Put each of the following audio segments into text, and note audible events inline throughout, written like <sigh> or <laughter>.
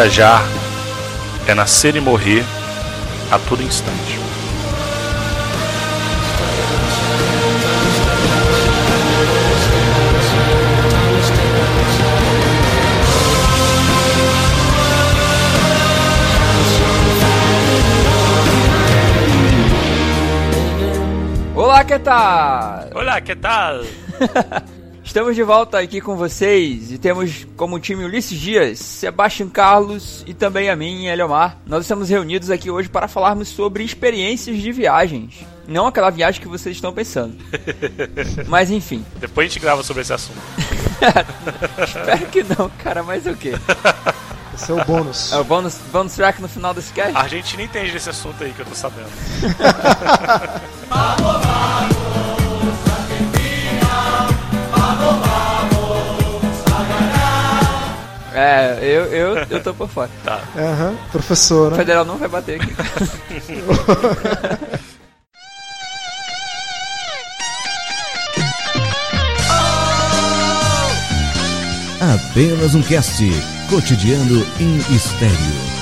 Viajar é nascer e morrer a todo instante. Olá, que tal? Olá, que tal? <laughs> Estamos de volta aqui com vocês e temos como time Ulisses Dias, Sebastião Carlos e também a mim, Eliomar. Nós estamos reunidos aqui hoje para falarmos sobre experiências de viagens. Não aquela viagem que vocês estão pensando. <laughs> Mas enfim. Depois a gente grava sobre esse assunto. <laughs> Espero que não, cara, mas o quê? Esse é o bônus. É o bônus, bônus track no final desse cast? A Argentina entende desse assunto aí que eu tô sabendo. <laughs> É, eu, eu, eu tô por fora. Tá. Aham, professor, O federal não vai bater aqui. <laughs> Apenas um cast cotidiano em estéreo.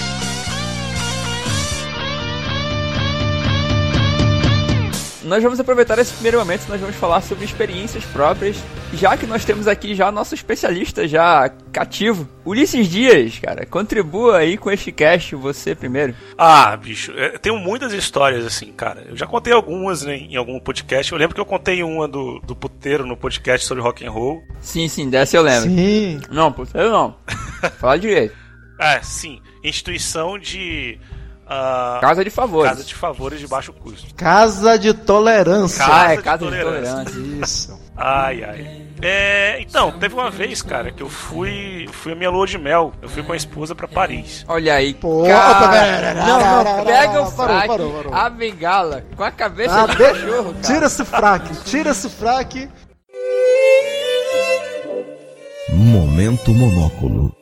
Nós vamos aproveitar esse primeiro momento, nós vamos falar sobre experiências próprias, já que nós temos aqui já nosso especialista já cativo, Ulisses Dias, cara. Contribua aí com este cast, você primeiro. Ah, bicho, é, eu tenho muitas histórias assim, cara. Eu já contei algumas né, em algum podcast. Eu lembro que eu contei uma do, do puteiro no podcast sobre rock and roll. Sim, sim, dessa eu lembro. Sim. Não, eu não. <laughs> Fala direito. Ah, sim. Instituição de. Ah, Casa de favores. Casa de favores de baixo custo. Casa de tolerância. Casa ah, é de casa de tolerância. tolerância. Isso. Ai, ai. É, então, teve uma vez, cara, que eu fui. Fui a minha lua de mel. Eu fui com a esposa pra Paris. Olha aí, Pô, cara. Não, não, pega o parou, fraque, parou, parou. a bengala, com a cabeça Ah, de de- cachorro, cara. Tira esse fraque, tira esse fraque. Momento monóculo.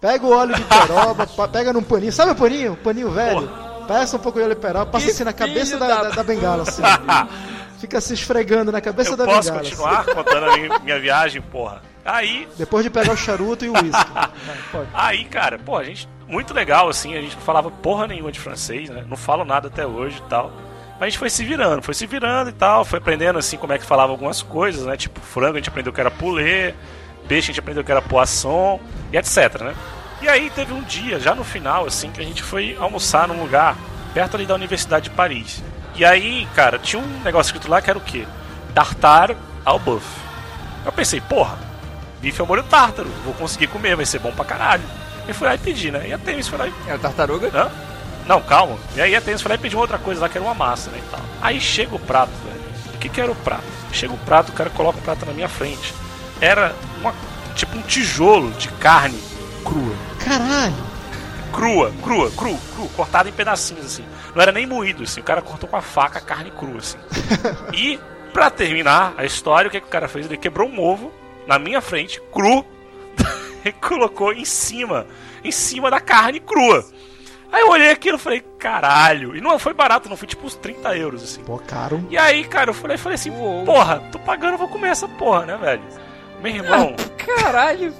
Pega o óleo de peroba, pega num paninho. Sabe o paninho? O paninho velho? Passa um pouco de óleo de peroba, passa Que assim na cabeça da, da- da, bengala, assim. <laughs> Fica se esfregando na cabeça Eu da posso bengala. assim. continuar contando a minha, minha viagem, porra? Aí, Depois de pegar o charuto e o uísque. <laughs> Aí, cara, pô, a gente. Muito legal, assim, a gente não falava porra nenhuma de francês, né? Não falo nada até hoje e tal. Mas a gente foi se virando, foi se virando e tal, foi aprendendo assim como é que falava algumas coisas, né? Tipo, frango a gente aprendeu que era poulet, peixe a gente aprendeu que era poisson e etc, né? E aí teve um dia, já no final, assim, que a gente foi almoçar num lugar perto ali da Universidade de Paris. E aí, cara, tinha um negócio escrito lá que era o quê? Tartar ao buff. Eu pensei, porra, bife ao molho tártaro, vou conseguir comer, vai ser bom pra caralho. E fui lá e pedi, né? E a Temis foi lá e É o tartaruga? Hã? Não, calma. E aí a Tênis foi lá e pediu outra coisa lá, que era uma massa, né, e tal. Aí chega o prato, velho. O que que era o prato? Chega o prato, o cara coloca o prato na minha frente. Era uma, tipo um tijolo de carne crua. Caralho. Crua, crua, cru, cru, cortada em pedacinhos, assim. Não era nem moído, assim. O cara cortou com a faca a carne crua, assim. <laughs> E, pra terminar a história, o que, que o cara fez? Ele quebrou um ovo na minha frente, cru, <laughs> e colocou em cima, em cima da carne crua. Aí eu olhei aquilo e falei, caralho. E não foi barato, não foi tipo uns 30 euros, assim. Pô, caro. E aí, cara, eu falei, falei assim, porra, tô pagando, vou comer essa porra, né, velho? Meu irmão, <laughs> Caralho.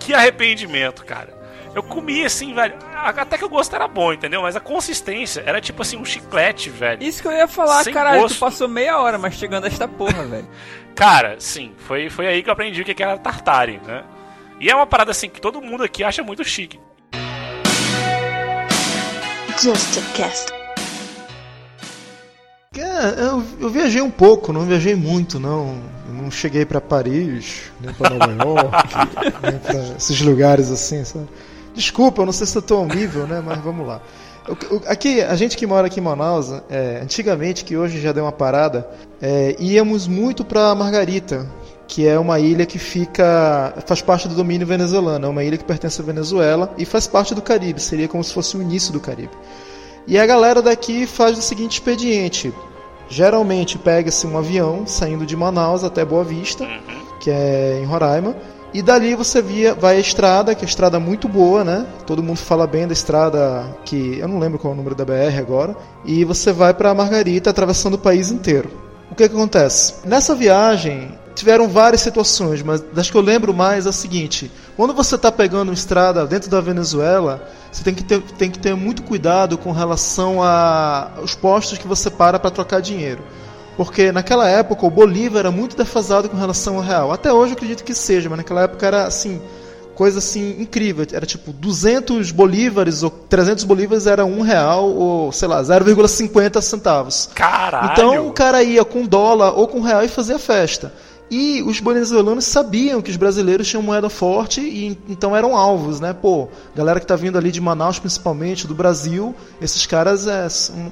que arrependimento, cara. Eu comi assim, velho. Até que o gosto era bom, entendeu? Mas a consistência era tipo assim, um chiclete, velho. Isso que eu ia falar, Sem caralho, gosto. tu passou meia hora mastigando esta porra, <laughs> velho. Cara, sim, foi, foi aí que eu aprendi o que que era tartare, né? E é uma parada assim que todo mundo aqui acha muito chique. Just a cast. É, eu, eu viajei um pouco, não viajei muito, não. Eu não cheguei pra Paris, nem pra Nova <laughs> York, nem pra esses lugares assim, sabe? Desculpa, eu não sei se eu tô ao nível, né? Mas vamos lá. Aqui, a gente que mora aqui em Manaus, é, antigamente, que hoje já deu uma parada, é, íamos muito pra Margarita, que é uma ilha que fica. faz parte do domínio venezuelano, é uma ilha que pertence à Venezuela e faz parte do Caribe, seria como se fosse o início do Caribe. E a galera daqui faz o seguinte expediente: geralmente pega-se um avião saindo de Manaus até Boa Vista, que é em Roraima, e dali você via, vai à estrada, que é uma estrada muito boa, né? Todo mundo fala bem da estrada que eu não lembro qual é o número da BR agora, e você vai para Margarita atravessando o país inteiro. O que, que acontece? Nessa viagem, tiveram várias situações, mas das que eu lembro mais é a seguinte: quando você está pegando uma estrada dentro da Venezuela, você tem que ter, tem que ter muito cuidado com relação aos postos que você para para trocar dinheiro. Porque naquela época o Bolívar era muito defasado com relação ao real. Até hoje eu acredito que seja, mas naquela época era assim, coisa assim incrível. Era tipo 200 bolívares ou 300 bolívares era um real ou sei lá 0,50 centavos. Caralho! Então o cara ia com dólar ou com real e fazia festa. E os venezuelanos sabiam que os brasileiros tinham moeda forte e então eram alvos, né? Pô, galera que tá vindo ali de Manaus, principalmente, do Brasil, esses caras é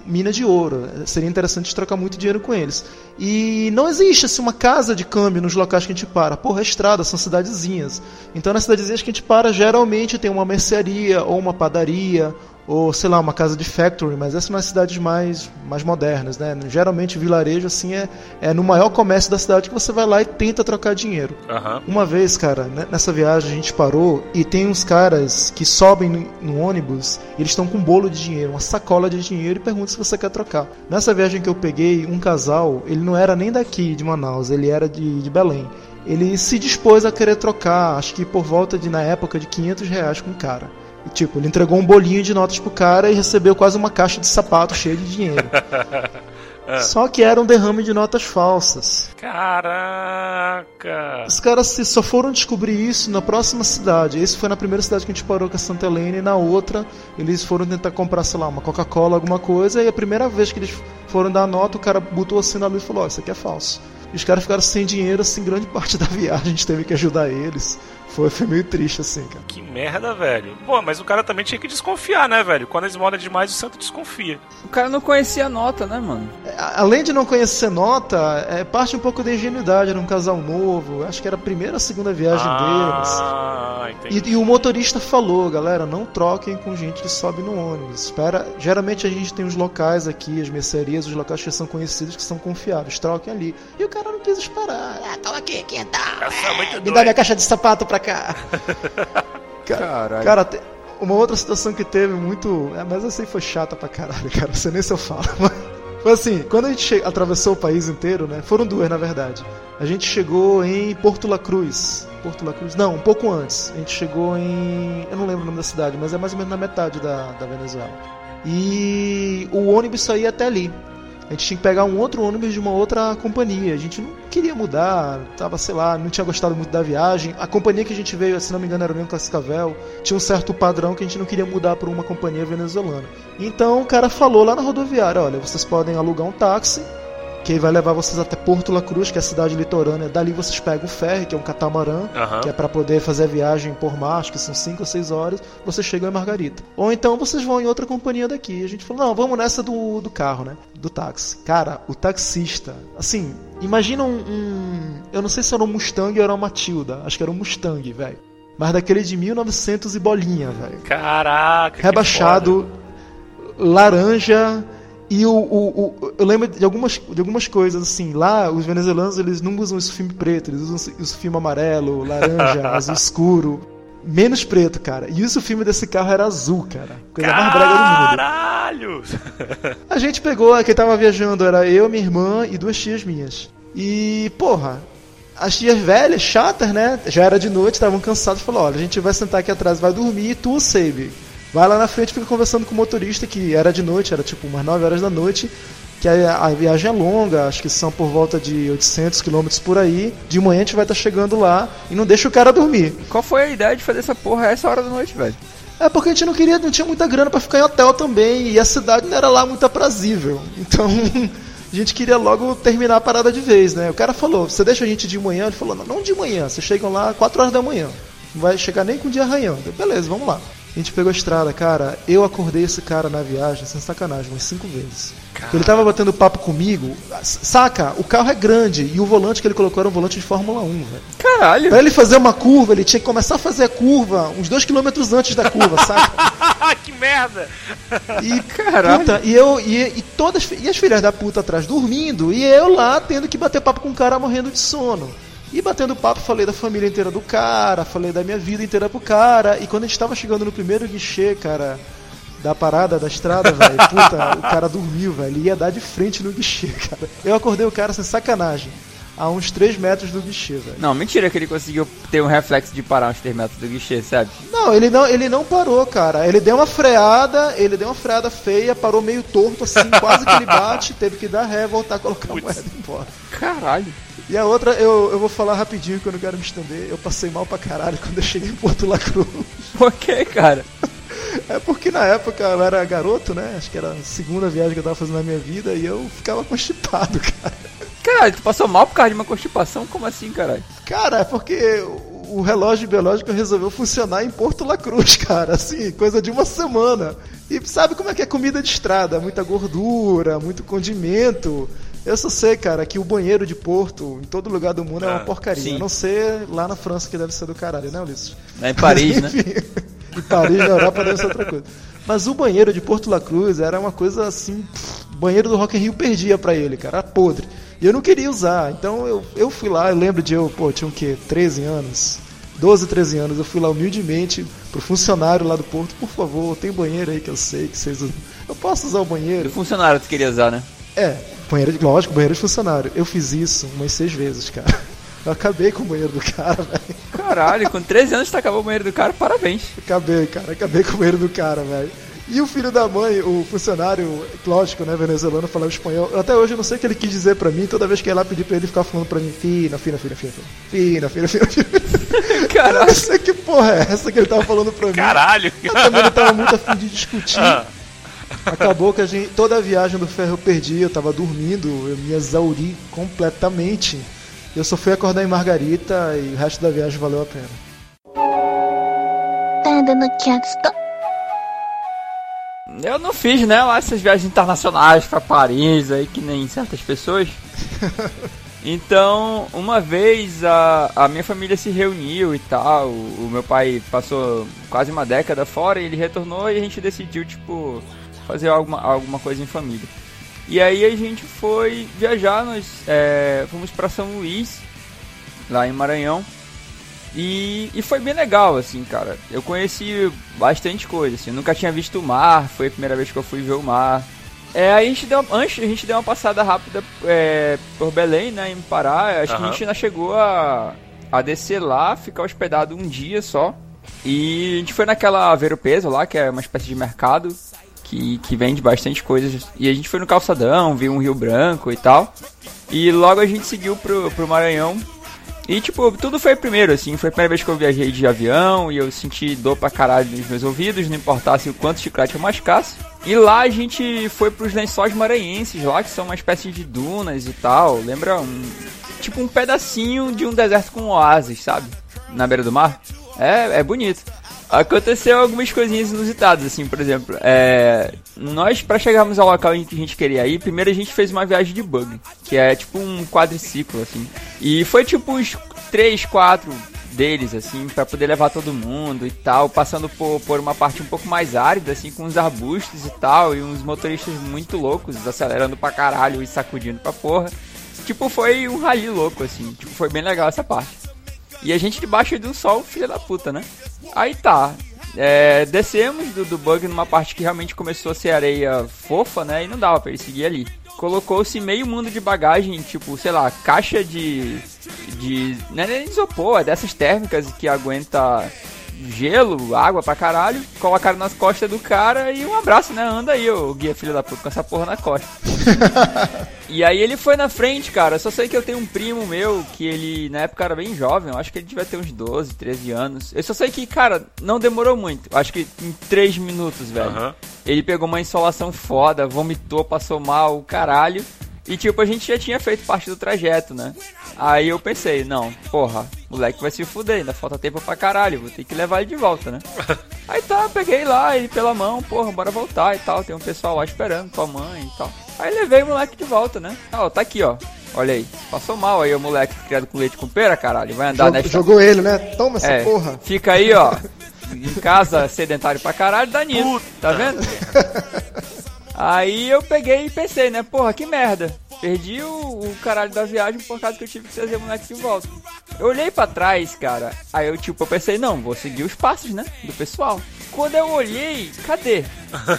mina de ouro. Seria interessante trocar muito dinheiro com eles. E não existe assim, uma casa de câmbio nos locais que a gente para. Porra, é estrada, são cidadezinhas. Então nas cidadezinhas que a gente para, geralmente tem uma mercearia ou uma padaria ou sei lá, uma casa de factory, mas essas são as cidades mais, mais modernas, né? Geralmente vilarejo assim é, é no maior comércio da cidade que você vai lá e tenta trocar dinheiro. Uhum. Uma vez, cara, nessa viagem a gente parou e tem uns caras que sobem no, no ônibus e eles estão com um bolo de dinheiro, uma sacola de dinheiro e perguntam se você quer trocar. Nessa viagem que eu peguei, um casal, ele não era nem daqui de Manaus, ele era de, de Belém. Ele se dispôs a querer trocar, acho que por volta de, na época, de 500 reais com o cara. E, tipo, ele entregou um bolinho de notas pro cara e recebeu quase uma caixa de sapato cheia de dinheiro. <laughs> Só que era um derrame de notas falsas. Caraca! Os caras só foram descobrir isso na próxima cidade. Esse foi na primeira cidade que a gente parou com a Santa Helena e na outra eles foram tentar comprar, sei lá, uma Coca-Cola, alguma coisa. E a primeira vez que eles foram dar a nota, o cara botou assim na luz e falou: oh, isso aqui é falso. E os caras ficaram sem dinheiro, assim, grande <laughs> parte da viagem. A gente teve que ajudar eles. Foi, foi meio triste, assim, cara. Que merda, velho. Pô, mas o cara também tinha que desconfiar, né, velho? Quando eles moram demais, o santo desconfia. O cara não conhecia a nota, né, mano? É, além de não conhecer nota, é parte um pouco da ingenuidade. Era um casal novo. Acho que era a primeira ou segunda viagem ah, deles. Entendi. E, e o motorista falou, galera, não troquem com gente que sobe no ônibus. Espera. Geralmente a gente tem os locais aqui, as mercearias, os locais que são conhecidos, que são confiáveis. Troquem ali. E o cara não quis esperar. Ah, toma aqui, quintal. É, me dá minha caixa de sapato pra cá. <laughs> Caralho. Cara, uma outra situação que teve muito. É, mas essa aí foi chata pra caralho, <laughs> cara. Não sei nem se eu falo. <laughs> Foi assim, quando a gente che... atravessou o país inteiro, né? Foram duas, na verdade. A gente chegou em Porto La Cruz. Porto La Cruz? Não, um pouco antes. A gente chegou em. Eu não lembro o nome da cidade, mas é mais ou menos na metade da, da Venezuela. E o ônibus saía até ali a gente tinha que pegar um outro ônibus de uma outra companhia. A gente não queria mudar, tava, sei lá, não tinha gostado muito da viagem. A companhia que a gente veio, se não me engano, era o mesmo Cascavel, tinha um certo padrão que a gente não queria mudar para uma companhia venezuelana. Então o cara falou lá na rodoviária: olha, vocês podem alugar um táxi que vai levar vocês até Porto La Cruz, que é a cidade litorânea. Dali vocês pegam o ferry, que é um catamarã, uhum. que é para poder fazer a viagem por mar, acho que são 5 ou 6 horas. Vocês chegam em Margarita. Ou então vocês vão em outra companhia daqui. A gente falou: não, vamos nessa do, do carro, né? Do táxi. Cara, o taxista, assim, imagina um, um. Eu não sei se era um Mustang ou era uma Matilda. Acho que era um Mustang, velho. Mas daquele de 1900 e bolinha, velho. Caraca! Rebaixado, laranja e o, o, o, eu lembro de algumas, de algumas coisas, assim, lá os venezuelanos eles não usam esse filme preto, eles usam esse filme amarelo, laranja, <laughs> azul escuro. Menos preto, cara. E isso o filme desse carro era azul, cara. Coisa mais brega do mundo. Caralho! A gente pegou, quem tava viajando era eu, minha irmã e duas tias minhas. E, porra, as tias velhas, chatas, né? Já era de noite, estavam cansadas, falou: olha, a gente vai sentar aqui atrás, vai dormir e tu, Save Vai lá na frente fica conversando com o motorista, que era de noite, era tipo umas 9 horas da noite, que a, a viagem é longa, acho que são por volta de 800 km por aí. De manhã a gente vai estar tá chegando lá e não deixa o cara dormir. Qual foi a ideia de fazer essa porra a essa hora da noite, velho? É porque a gente não queria, não tinha muita grana para ficar em hotel também, e a cidade não era lá muito aprazível. <laughs> Então, a gente queria logo terminar a parada de vez, né? O cara falou: "Você deixa a gente de manhã?" Ele falou: "Não, não de manhã, vocês chegam lá 4 horas da manhã. Não vai chegar nem com o dia arranhando." Beleza, vamos lá. A gente pegou a estrada, cara. Eu acordei esse cara na viagem, sem sacanagem, umas cinco vezes. Ele tava batendo papo comigo. Saca, o carro é grande e o volante que ele colocou era um volante de Fórmula 1, velho. Caralho! Pra ele fazer uma curva, ele tinha que começar a fazer a curva uns dois quilômetros antes da curva, saca? <laughs> que merda! E, Caralho. Puta, e eu, e, e todas, e as filhas da puta atrás dormindo, e eu lá tendo que bater papo com o cara morrendo de sono. E batendo papo, falei da família inteira do cara, falei da minha vida inteira pro cara. E quando a gente tava chegando no primeiro guichê, cara, da parada da estrada, <laughs> velho, puta, o cara dormiu, velho. Ia dar de frente no guichê, <laughs> cara. Eu acordei o cara sem sacanagem. A uns 3 metros do guichê, velho. Não, mentira que ele conseguiu ter um reflexo de parar uns 3 metros do guichê, sabe? Não, ele não, ele não parou, cara. Ele deu uma freada, ele deu uma freada feia, parou meio torto assim, <laughs> quase que ele bate, teve que dar ré, voltar a colocar a Putz. moeda embora. Caralho. E a outra, eu, eu vou falar rapidinho que eu não quero me estender. Eu passei mal pra caralho quando eu cheguei em Porto La Cruz. <laughs> Por que, cara? É porque na época eu era garoto, né? Acho que era a segunda viagem que eu tava fazendo na minha vida e eu ficava constipado, <laughs> cara. Caralho, tu passou mal por causa de uma constipação? Como assim, caralho? Cara, é porque o relógio biológico resolveu funcionar em Porto La Cruz, cara. Assim, coisa de uma semana. E sabe como é que é comida de estrada? Muita gordura, muito condimento. Eu só sei, cara, que o banheiro de Porto, em todo lugar do mundo, é uma Ah, porcaria. sim. A não ser lá na França, que deve ser do caralho, né, Ulisses? Lá em Paris, né? <laughs> Enfim, em Paris, na Europa, deve ser outra coisa. Mas o banheiro de Porto La Cruz era uma coisa assim. pff, banheiro do Rock in Rio perdia pra ele, cara. Era podre. E eu não queria usar. Então eu, eu fui lá, eu lembro de eu, pô, tinha o quê? 13 anos. 12, 13 anos. Eu fui lá humildemente pro funcionário lá do Porto. Por favor, tem banheiro aí que eu sei que vocês usam. Eu posso usar o banheiro? funcionário tu queria usar, né? É, banheiro de. Lógico, banheiro de funcionário. Eu fiz isso umas seis vezes, cara. <laughs> Eu acabei com o banheiro do cara, <laughs> velho. Caralho, com 13 anos tu acabou o banheiro do cara, parabéns. Acabei, cara, acabei com o banheiro do cara, velho. E o filho da mãe, o funcionário, lógico, né, venezuelano, falava espanhol. Até hoje eu não sei o que ele quis dizer pra mim. Toda vez que eu ia lá pedir pra ele, ficar falando pra mim: fina, fina, fina, fina, fina, fina, fina, fina. <laughs> Caraca. Eu não sei que porra é essa que ele tava falando pra mim. Caralho. Eu também não tava muito afim de discutir. Ah. Acabou que a gente, toda a viagem do ferro eu perdi, eu tava dormindo, eu me exauri completamente. Eu só fui acordar em Margarita e o resto da viagem valeu a pena. Eu não fiz, né, lá essas viagens internacionais para Paris aí, que nem certas pessoas. <laughs> Então, uma vez a, a minha família se reuniu e tal, o, o meu pai passou quase uma década fora e ele retornou e a gente decidiu, tipo, fazer alguma, alguma coisa em família. E aí a gente foi viajar, nós é, fomos para São Luís, lá em Maranhão, e, e foi bem legal, assim, cara. Eu conheci bastante coisa, assim. Eu nunca tinha visto o mar, foi a primeira vez que eu fui ver o mar. É, aí a gente deu, antes a gente deu uma passada rápida é, por Belém, né, em Pará. Acho que a gente ainda chegou a, a descer lá, ficar hospedado um dia só. E a gente foi naquela Vero Peso lá, que é uma espécie de mercado que, que vende bastante coisas. E a gente foi no Calçadão, viu um Rio Branco e tal. E logo a gente seguiu pro, pro Maranhão. E tipo, tudo foi primeiro, assim, foi a primeira vez que eu viajei de avião e eu senti dor pra caralho nos meus ouvidos, não importasse o quanto chiclete eu mascasse. E lá a gente foi pros lençóis maranhenses lá, que são uma espécie de dunas e tal. Lembra um. Tipo um pedacinho de um deserto com oásis, sabe? Na beira do mar. É, é bonito. Aconteceu algumas coisinhas inusitadas, assim, por exemplo. É, nós, pra chegarmos ao local em que a gente queria ir, primeiro a gente fez uma viagem de bug, que é tipo um quadriciclo, assim. E foi tipo uns 3, 4 deles, assim, pra poder levar todo mundo e tal, passando por, por uma parte um pouco mais árida, assim, com uns arbustos e tal, e uns motoristas muito loucos, acelerando pra caralho e sacudindo pra porra. Tipo, foi um rally louco, assim, tipo, foi bem legal essa parte. E a gente debaixo de um sol, filha da puta, né? Aí tá. É, descemos do, do bug numa parte que realmente começou a ser areia fofa, né? E não dava pra ele seguir ali. Colocou-se meio mundo de bagagem, tipo, sei lá, caixa de. de. Não é nem isopor, é dessas térmicas que aguenta gelo, água pra caralho. Colocaram nas costas do cara e um abraço, né? Anda aí, ô guia filho da puta, com essa porra na costa. <laughs> E aí ele foi na frente, cara. Eu só sei que eu tenho um primo meu que ele na época era bem jovem. Eu acho que ele devia ter uns 12, 13 anos. Eu só sei que, cara, não demorou muito. Eu Acho que em 3 minutos, velho. Aham. Ele pegou uma insolação foda, vomitou, passou mal, o caralho. E tipo, a gente já tinha feito parte do trajeto, né? Aí eu pensei, não, porra, moleque vai se fuder, ainda falta tempo pra caralho, vou ter que levar ele de volta, né? <laughs> Aí tá, peguei lá ele pela mão, porra, bora voltar e tal. Tem um pessoal lá esperando, tua mãe e tal. Aí levei o moleque de volta, né? Ah, ó, tá aqui, ó. Olha aí, passou mal aí o moleque criado com leite com pera, caralho. Vai andar Jog- nesta. Jogou ele, né? Toma essa É, porra. fica aí, ó. <laughs> Em casa, sedentário pra caralho, dá nisso. Tá vendo? <laughs> Aí eu peguei e pensei, né? Porra, que merda. Perdi o, o caralho da viagem por causa que eu tive que trazer o moleque de volta. Eu olhei pra trás, cara. Aí eu, tipo, eu pensei, não, vou seguir os passos, né? Do pessoal. quando eu olhei, cadê?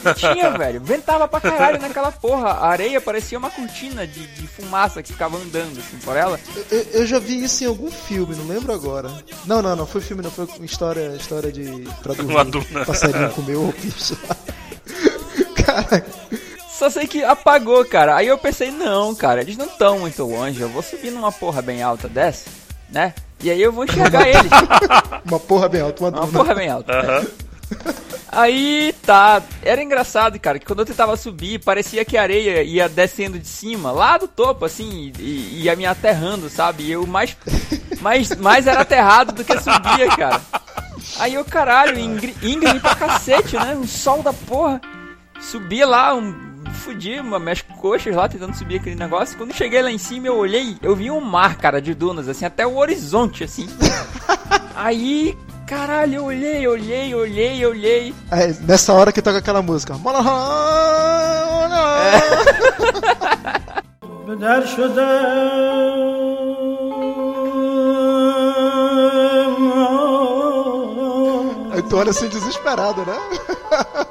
Não tinha, <laughs> velho. Ventava pra caralho naquela porra. A areia parecia uma cortina de, de fumaça que ficava andando assim por ela. Eu, eu- eu já vi isso em algum filme, não lembro agora. Não, não, não foi filme, não foi história, história de pra dormir. <laughs> Uma duna. Passarinho comeu o bicho lá. Cara, Só sei que apagou, cara. Aí eu pensei, não, cara, eles não estão muito longe. Eu vou subir numa porra bem alta dessa, né? E aí eu vou enxergar eles. <laughs> uma porra bem alta, uma Uma porra bem alta. Aham. Aí tá, era engraçado, cara, que quando eu tentava subir, parecia que a areia ia descendo de cima, lá do topo, assim, e ia me aterrando, sabe? E eu mais, mais, mais era aterrado do que subia, cara. Aí eu, caralho, íngreme íngreme pra cacete, né? Um sol da porra. Subi lá, um, fudi, minhas coxas lá tentando subir aquele negócio. Quando cheguei lá em cima, eu olhei, eu vi um mar, cara, de dunas, assim, até o horizonte, assim. <laughs> Aí, caralho, eu olhei, olhei, olhei, olhei. É, nessa hora que toca aquela música. É. <laughs> Aí tu olha assim desesperado, né?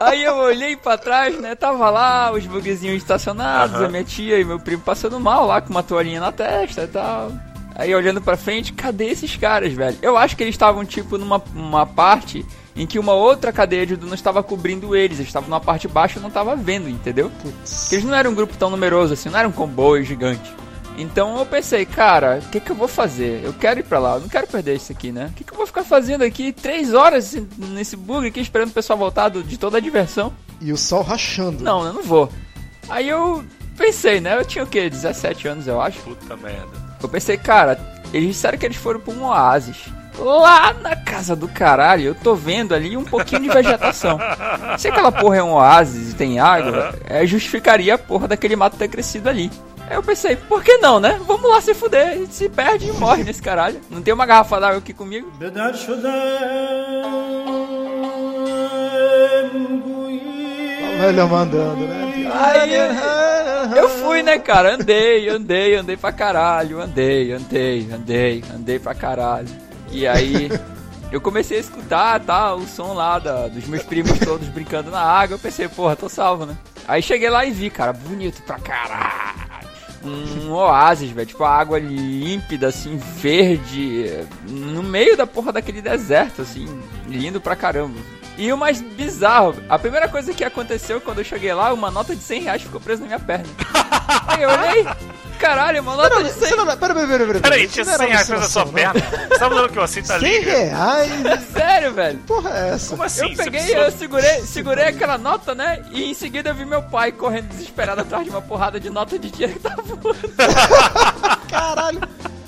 Aí eu olhei pra trás, né? Tava lá os buguezinhos estacionados, a minha tia e meu primo passando mal lá com uma toalhinha na testa e tal. Aí olhando pra frente, cadê esses caras, velho? Eu acho que eles estavam tipo numa uma parte em que uma outra cadeia de dunas estava cobrindo eles. Eles estavam numa parte baixa e eu não tava vendo, entendeu? Porque eles não eram um grupo tão numeroso assim, não era um comboio gigante. Então eu pensei, cara, o que, que eu vou fazer? Eu quero ir pra lá, eu não quero perder isso aqui, né? O que, que eu vou ficar fazendo aqui três horas nesse bug aqui, esperando o pessoal voltar do- de toda a diversão? E o sol rachando. Não, eu não vou. Aí eu pensei, né? Eu tinha o quê? 17 anos, eu acho. Puta merda. Eu pensei, cara, eles disseram que eles foram pra um oásis. Lá na casa do caralho, eu tô vendo ali um pouquinho de vegetação. Se aquela porra é um oásis e tem água, é, justificaria a porra daquele mato ter crescido ali. Eu pensei, por que não, né? Vamos lá se fuder, a gente se perde e morre nesse caralho. Não tem uma garrafa d'água aqui comigo? Velho mandando, né? Eu fui, né, cara? Andei, andei, andei pra caralho. Andei, andei, andei, andei pra caralho. E aí, eu comecei a escutar, tá, o som lá da, dos meus primos todos brincando na água. Eu pensei, porra, tô salvo, né? Aí cheguei lá e vi, cara, bonito pra caralho um oásis, velho, tipo a água límpida, assim, verde, no meio da porra daquele deserto, assim, lindo pra caramba. E o mais bizarro, a primeira coisa que aconteceu quando eu cheguei lá, uma nota de 100 reais ficou presa na minha perna. <laughs> Aí eu olhei, caralho, uma nota de 100 Você não, pera, pera, pera, pera. Peraí, tinha não era 100 reais na sua perna? Você tá falando que eu aceito a 100 liga? reais? Sério, velho. Porra é essa? Como assim? Eu peguei, precisou- eu segurei, segurei aquela nota, né? E em seguida eu vi meu pai correndo desesperado atrás de uma porrada de nota de dinheiro que tava voando <laughs> Caralho.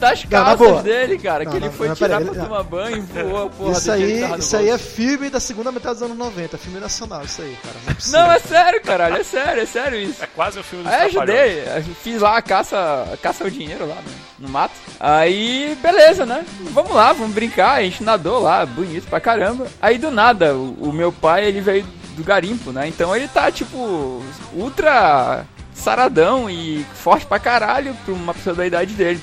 Das Não, na calças boa. dele, cara. Não, que ele não, foi não, tirar peraí, pra não. tomar banho e voou a porra Isso aí, isso aí é filme da segunda metade dos anos 90, filme nacional, isso aí, cara. Não, é possível. Não, é sério, caralho, é sério, é sério isso. É quase o filme do Aí eu ajudei, fiz lá a caça, a caça ao dinheiro lá no, no mato. Aí, beleza, né? Vamos lá, vamos brincar. A gente nadou lá, bonito pra caramba. Aí do nada, o, o meu pai, ele veio do garimpo, né? Então ele tá, tipo, ultra saradão e forte pra caralho pra uma pessoa da idade dele.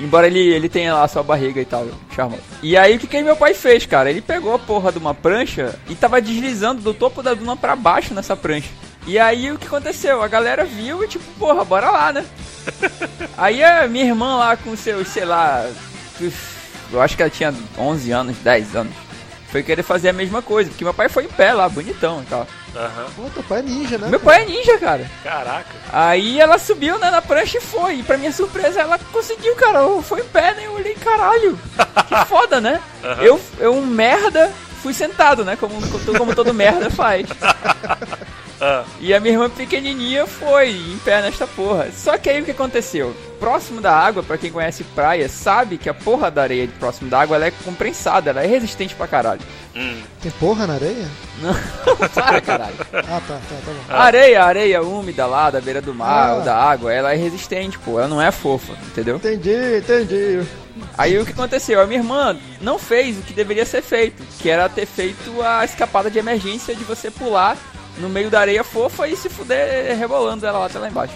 Embora ele, ele tenha lá sua barriga e tal, charmoso. E aí o que, que meu pai fez, cara? Ele pegou a porra de uma prancha e tava deslizando do topo da duna pra baixo nessa prancha. E aí o que aconteceu? A galera viu e tipo, porra, bora lá, né? <laughs> aí a minha irmã lá com seus, sei lá, eu acho que ela tinha 11 anos, 10 anos. Foi querer fazer a mesma coisa, porque meu pai foi em pé lá, bonitão e tal. Aham. Pô, teu pai é ninja, né? Meu pai é ninja, cara. Caraca. Aí ela subiu né, na prancha e foi. E pra minha surpresa, ela conseguiu, cara. Eu- Foi em pé, né? Eu olhei, caralho. Que <laughs> foda, né? Eu, eu, um merda, fui sentado, né? Como, como todo merda faz. <laughs> Ah, E a minha irmã pequenininha foi em pé nesta porra. Só que aí o que aconteceu? Próximo da água, pra quem conhece praia, sabe que a porra da areia de próximo da água ela é comprensada, ela é resistente pra caralho. hum. Tem porra na areia? Não, <laughs> para caralho. Ah, tá, tá, tá bom. A areia, areia úmida lá da beira do mar Ah. ou da água, ela é resistente, pô. Ela não é fofa, entendeu? Entendi, entendi. Aí o que aconteceu? A minha irmã não fez o que deveria ser feito, que era ter feito a escapada de emergência de você pular no meio da areia fofa e se fuder rebolando ela lá até lá embaixo.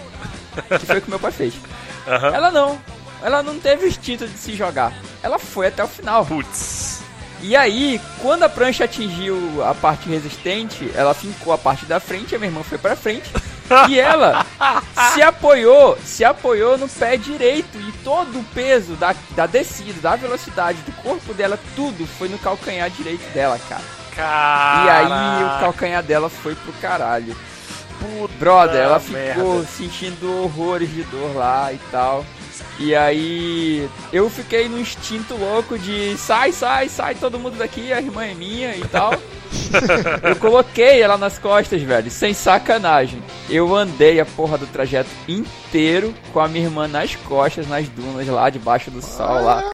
Que foi o que meu pai fez. <laughs> Aham. Ela não. Ela não teve o instinto de se jogar. Ela foi até o final. Putz. E aí, quando a prancha atingiu a parte resistente, ela fincou a parte da frente, a minha irmã foi pra frente. E ela <laughs> se apoiou, se apoiou no pé direito e todo o peso da, da descida, da velocidade do corpo dela, tudo foi no calcanhar direito dela, cara. Cara. E aí o calcanhar dela foi pro caralho. Brother, ela ficou merda. sentindo horrores de dor lá e tal. E aí eu fiquei no instinto louco de sai, sai, sai todo mundo daqui, a irmã é minha e tal. <laughs> eu coloquei ela nas costas, velho, sem sacanagem. Eu andei a porra do trajeto inteiro com a minha irmã nas costas, nas dunas lá debaixo do sol lá.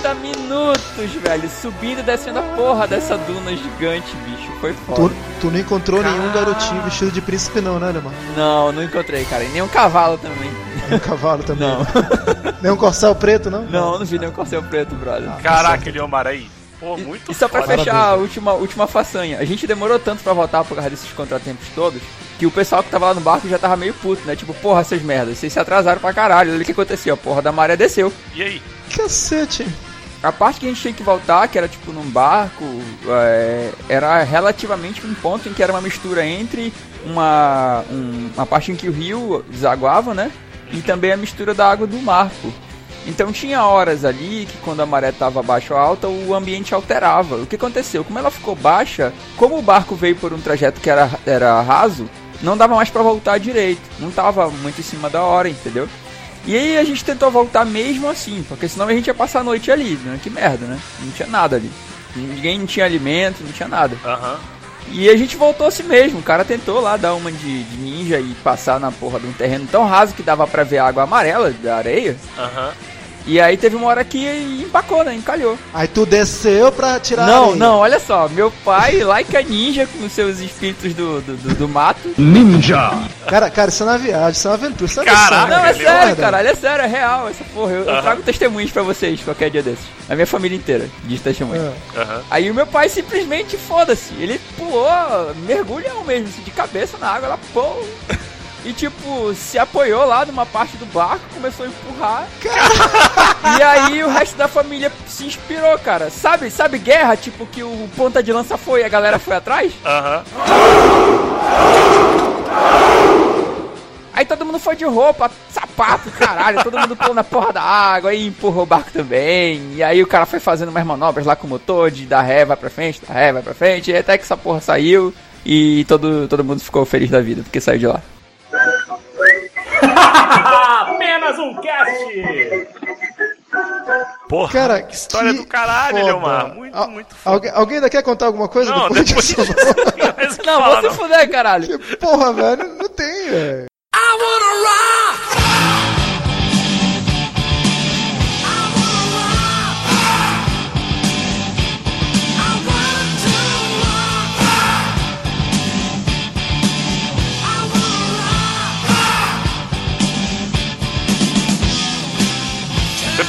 40 minutos, velho, subindo e descendo a porra dessa duna gigante, bicho. Foi foda. Tu, tu não encontrou nenhum garotinho vestido de príncipe, não, né, alemão? Não, não encontrei, cara. E nem um cavalo também. Nem um cavalo também. Não. <laughs> Nem um corcel preto, não? Não, não vi nem um corcel preto, brother. Caraca, Eliomar aí. Pô, muito E só pra foda. fechar a última, última façanha, a gente demorou tanto pra voltar por causa desses contratempos todos, que o pessoal que tava lá no barco já tava meio puto, né? Tipo, porra, essas merdas, vocês se atrasaram pra caralho. Olha o que aconteceu, a porra da maré desceu. E aí? Cacete. A parte que a gente tinha que voltar, que era tipo num barco, é, era relativamente um ponto em que era uma mistura entre uma, um- uma parte em que o rio desaguava, né? E também a mistura da água do marco. Então tinha horas ali que quando a maré estava baixa ou alta, o ambiente alterava. O que aconteceu? Como ela ficou baixa, como o barco veio por um trajeto que era, era raso, não dava mais pra voltar direito. Não tava muito em cima da hora, entendeu? E aí a gente tentou voltar mesmo assim, porque senão a gente ia passar a noite ali, né? Que merda, né? Não tinha nada ali. Ninguém não tinha alimento, não tinha nada. Aham. E a gente voltou assim mesmo. O cara tentou lá dar uma de, de ninja e passar na porra de um terreno tão raso que dava pra ver água amarela da areia. Aham. E aí teve uma hora que empacou, né? Encalhou. Aí tu desceu pra tirar a não, não, olha só. Meu pai, like a ninja com os seus espíritos do, do, do, do mato. Cara, cara, isso é uma viagem, isso é uma aventura. Isso é Caraca, Não, é sério, caralho, é sério, é real essa porra. Eu, eu Aham. trago testemunhos pra vocês qualquer dia desses. A minha família inteira diz testemunho. É. Aham. Aí o meu pai simplesmente foda-se. Ele pulou, mergulhão mesmo, assim, de cabeça na água, ela pô. E tipo, se apoiou lá numa parte do barco, começou a empurrar. E aí o resto da família se inspirou, cara. Sabe, sabe guerra, tipo que o ponta de lança foi e a galera foi atrás? Aham. Aí todo mundo foi de roupa, sapato, caralho, todo mundo pulou na porra da água, aí empurrou o barco também. E aí o cara foi fazendo umas manobras lá com o motor, de dar ré, vai pra frente, dar ré, vai pra frente, e até que essa porra saiu e todo, todo mundo ficou feliz da vida, porque saiu de lá. Apenas um cast! Porra, Cara, que história que do caralho, foda. Eliomar. Muito, Al- muito foda. Alguém, alguém ainda quer contar alguma coisa Não, depois depois disso? <laughs> Não, vou se fuder, caralho. Que porra, velho, não tem, velho. Foi a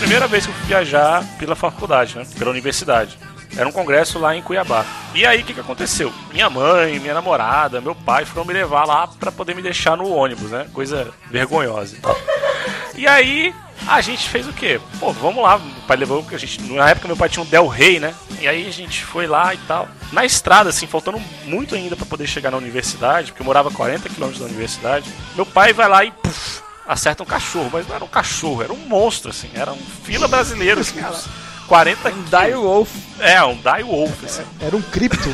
primeira vez que eu fui viajar pela faculdade, né? Pela universidade. Era um congresso lá em Cuiabá. E aí, o que, que aconteceu? Minha mãe, minha namorada, meu pai foram me levar lá pra poder me deixar no ônibus, né? Coisa vergonhosa e aí, a gente fez o quê? Pô, vamos lá. Meu pai levou. A gente, na época, meu pai tinha um Del Rey, né? E aí, a gente foi lá e tal. Na estrada, assim, faltando muito ainda pra poder chegar na universidade, porque eu morava a 40 quilômetros da universidade. Meu pai vai lá e. Puf, acerta um cachorro, mas não era um cachorro, era um monstro, assim, era um fila brasileiro, assim, uns 40 Um Die Wolf. É, um Die Wolf, assim. Era um cripto.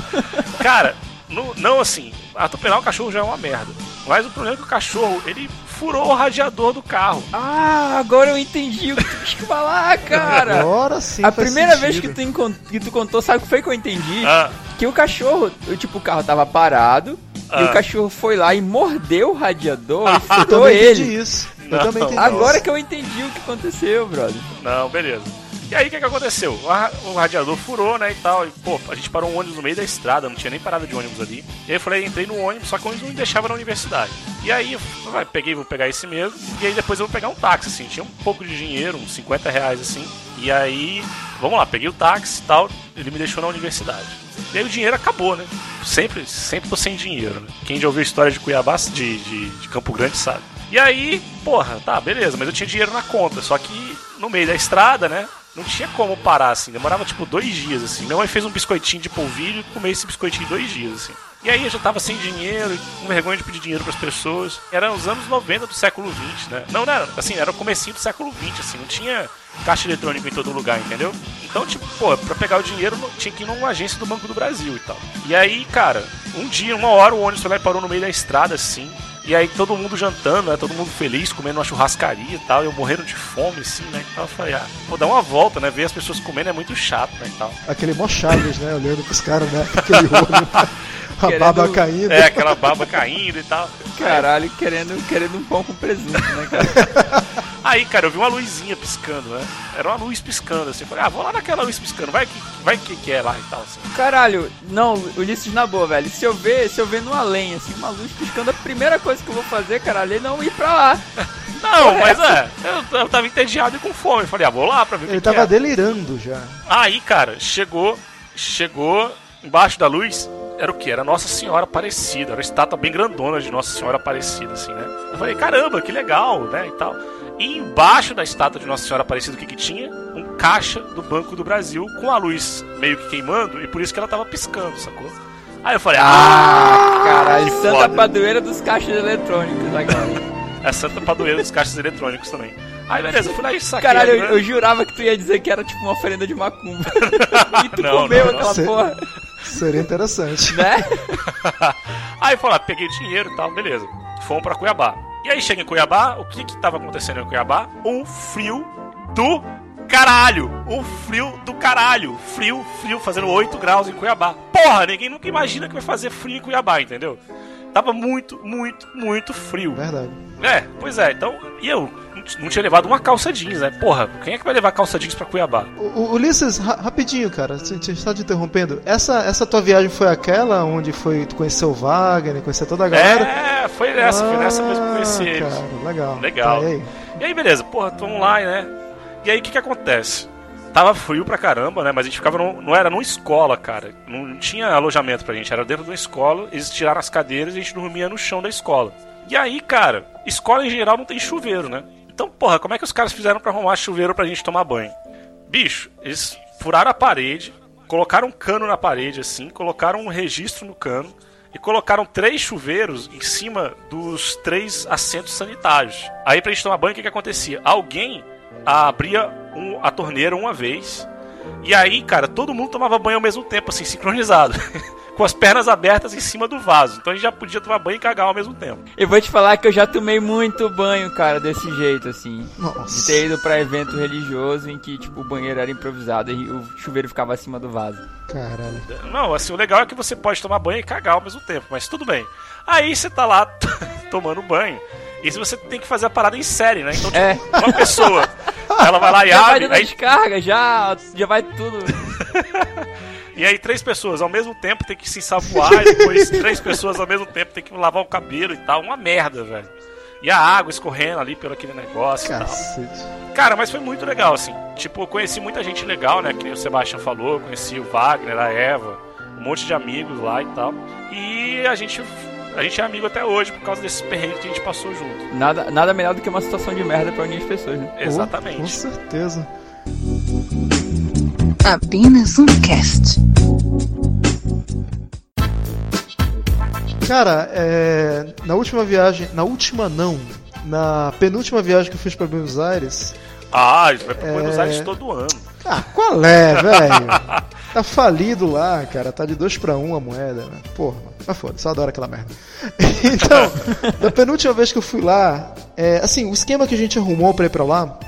<laughs> Cara, no- não assim, atropelar o cachorro já é uma merda. Mas o problema é que o cachorro, ele furou o radiador do carro. Ah, agora eu entendi o que tu quis falar, cara. Agora sim. A faz primeira vez que sentido. tu, que tu contou, sabe o que foi que eu entendi? Ah, Que o cachorro, o tipo, o carro tava parado, e Ah. o cachorro foi lá e mordeu o radiador e Eu <laughs> furou também ele. entendi isso. Não. Eu também entendi Agora isso. que eu entendi o que aconteceu, brother. não, beleza. E aí o que, que aconteceu? O, ra- o radiador furou, né, e tal. E, pô, a gente parou um ônibus no meio da estrada, não tinha nem parada de ônibus ali. E aí eu falei, entrei no ônibus, só que o ônibus não me deixava na universidade. E aí eu falei, peguei, vou pegar esse mesmo. E aí depois eu vou pegar um táxi, assim. Tinha um pouco de dinheiro, uns 50 reais, assim. E aí, vamos lá, peguei o táxi e tal. Ele me deixou na universidade. E aí o dinheiro acabou, né? Sempre, sempre tô sem dinheiro, né? Quem já ouviu a história de Cuiabá, de, de, de Campo Grande, sabe. E aí, porra, tá, beleza, mas eu tinha dinheiro na conta. Só que no meio da estrada, né? Não tinha como parar, assim. Demorava, tipo, dois dias, assim. Minha mãe fez um biscoitinho de polvilho e comei esse biscoitinho dois dias, assim. E aí eu já tava sem dinheiro, com vergonha de pedir dinheiro pras pessoas. Era os anos 90 do século 20, né? Não, não era, assim, era o comecinho do século 20, assim. Não tinha caixa eletrônica em todo lugar, entendeu? Então, tipo, pô, pra pegar o dinheiro tinha que ir numa agência do Banco do Brasil e tal. E aí, cara, um dia, uma hora, o ônibus foi lá e parou no meio da estrada, assim. E aí todo mundo jantando, né? Todo mundo feliz, comendo uma churrascaria e tal. E eu morrendo de fome, assim, né? Então eu falei, ah, vou dar uma volta, né? Ver as pessoas comendo é muito chato, né? E tal. Aquele mó Chaves, né? Olhando pros caras, né? <laughs> Aquele olho, <laughs> <laughs> a Querendo- baba caindo. É, aquela baba caindo e tal. Caralho, querendo, querendo um pão com presunto, né, cara? <laughs> Aí, cara, eu vi uma luzinha piscando, né? Era uma luz piscando, assim. Eu falei, ah, vou lá naquela luz piscando, vai que, vai que, que é lá e tal, assim. Caralho, não, Ulisses na boa, velho. Se eu ver, se eu ver numa lenha, assim, uma luz piscando, a primeira coisa que eu vou fazer, caralho, é não ir pra lá. <laughs> Não, mas é, eu, eu tava entediado e com fome. Eu falei, ah, vou lá pra ver o que Ele que tava é. delirando já. Aí, cara, chegou, chegou embaixo da luz, era o que? Era Nossa Senhora Aparecida, era uma estátua bem grandona de Nossa Senhora Aparecida, assim, né? Eu falei, caramba, que legal, né, e tal. E embaixo da estátua de Nossa Senhora Aparecida, o que que tinha? Um caixa do Banco do Brasil com a luz meio que queimando, e por isso que ela tava piscando, sacou? Aí eu falei, ah, Caralho, que Santa foda. Padroeira dos caixas eletrônicos agora. <laughs> É Santa Padroeira dos caixas eletrônicos também. Aí beleza, eu fui lá e saquei. Caralho, eu, eu jurava que tu ia dizer que era tipo uma oferenda de macumba. <laughs> e tu Não, comeu não, não. aquela Cê- porra, Seria interessante. né? <laughs> aí foi lá, peguei o dinheiro e tal, beleza. Fomos pra Cuiabá. E aí chega em Cuiabá, o que que tava acontecendo em Cuiabá? Um frio do caralho! Um frio do caralho! Frio, frio, fazendo 8 graus em Cuiabá. Porra, ninguém nunca imagina que vai fazer frio em Cuiabá, entendeu? Tava muito, muito, muito frio. Verdade. É, pois é, então. E eu não tinha levado uma calça jeans, né? Porra, quem é que vai levar calça jeans pra Cuiabá? O, Ulisses, ra- rapidinho, cara, se- só te interrompendo. Essa, essa tua viagem foi aquela onde foi tu conheceu o Wagner, conheceu toda a galera? É, foi nessa, foi nessa mesmo que eu conheci Ah, eles. Cara, legal. Legal. Tá, e aí? E aí, beleza, porra, tamo lá, né? E aí, o que que acontece? Tava frio pra caramba, né? Mas a gente ficava. num- não era numa escola, cara. Não tinha alojamento pra gente. Era dentro de uma escola. Eles tiraram as cadeiras e a gente dormia no chão da escola. E aí, cara, escola em geral não tem chuveiro, né? Então, porra, como é que os caras fizeram pra arrumar chuveiro pra gente tomar banho? Bicho, eles furaram a parede, colocaram um cano na parede, assim, colocaram um registro no cano e colocaram três chuveiros em cima dos três assentos sanitários. Aí pra gente tomar banho, o que, que acontecia? Alguém abria um- a torneira uma vez e aí, cara, todo mundo tomava banho ao mesmo tempo, assim, sincronizado. <laughs> Com as pernas abertas em cima do vaso. Então a gente já podia tomar banho e cagar ao mesmo tempo. Eu vou te falar que eu já tomei muito banho, cara, desse jeito, assim. De Nossa. ter ido pra evento religioso em que, tipo, o banheiro era improvisado e o chuveiro ficava acima do vaso. Caralho. Não, assim, o legal é que você pode tomar banho e cagar ao mesmo tempo, mas tudo bem. Aí você tá lá <laughs> tomando banho. E se você tem que fazer a parada em série, né? Então, tipo, É. uma pessoa, ela vai lá e <laughs> Já vai abre, dando aí, descarga, já, já vai tudo. <laughs> e aí três pessoas ao mesmo tempo tem que se ensaboar, e depois <laughs> três pessoas ao mesmo tempo tem que lavar o cabelo e tal. Uma merda, velho. E a água escorrendo ali pelo aquele negócio e tal. Cacete. Cara, mas foi muito legal, assim. Tipo, eu conheci muita gente legal, né? Que nem o Sebastião falou, conheci o Wagner, a Eva, um monte de amigos lá e tal. E a gente, a gente é amigo até hoje por causa desses perrengues que a gente passou junto. Nada, nada melhor do que uma situação de merda pra unir as pessoas, né? Oh, com Exatamente. certeza. Apenas um cast. Cara, é, na última viagem, na última não, na penúltima viagem que eu fiz pra Buenos Aires. Ah, a gente vai pra Buenos É. Aires todo ano. Ah, qual é, velho? <laughs> Tá falido lá, cara. Tá de 2 pra 1 um a moeda, né? Porra, mas foda, só adoro aquela merda. <laughs> Então, da penúltima vez que eu fui lá, é, assim, o esquema que a gente arrumou pra ir pra lá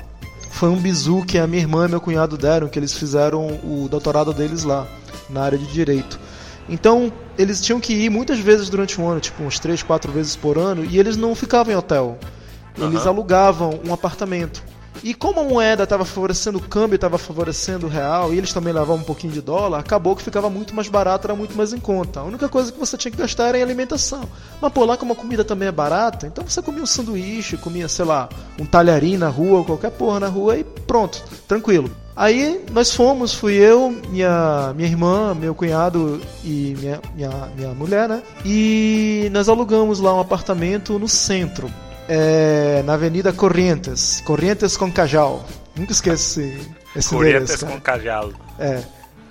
foi um bizu que a minha irmã e meu cunhado deram, que eles fizeram o doutorado deles lá, na área de direito. Então, eles tinham que ir muitas vezes durante o ano, tipo uns 3, 4 vezes por ano, e eles não ficavam em hotel. Eles Aham. alugavam um apartamento. E como a moeda estava favorecendo o câmbio, estava favorecendo o real, e eles também levavam um pouquinho de dólar, acabou que ficava muito mais barato, era muito mais em conta. A única coisa que você tinha que gastar era em alimentação. Mas pô, lá como a comida também é barata, então você comia um sanduíche, comia, sei lá, um talharim na rua, qualquer porra na rua e pronto, tranquilo. Aí nós fomos, fui eu, minha, minha irmã, meu cunhado e minha, minha, minha mulher, né? E nós alugamos lá um apartamento no centro, é, na Avenida Corrientes, Corrientes com Cajal. Nunca esqueço esse, esse Corrientes com cajalo. É,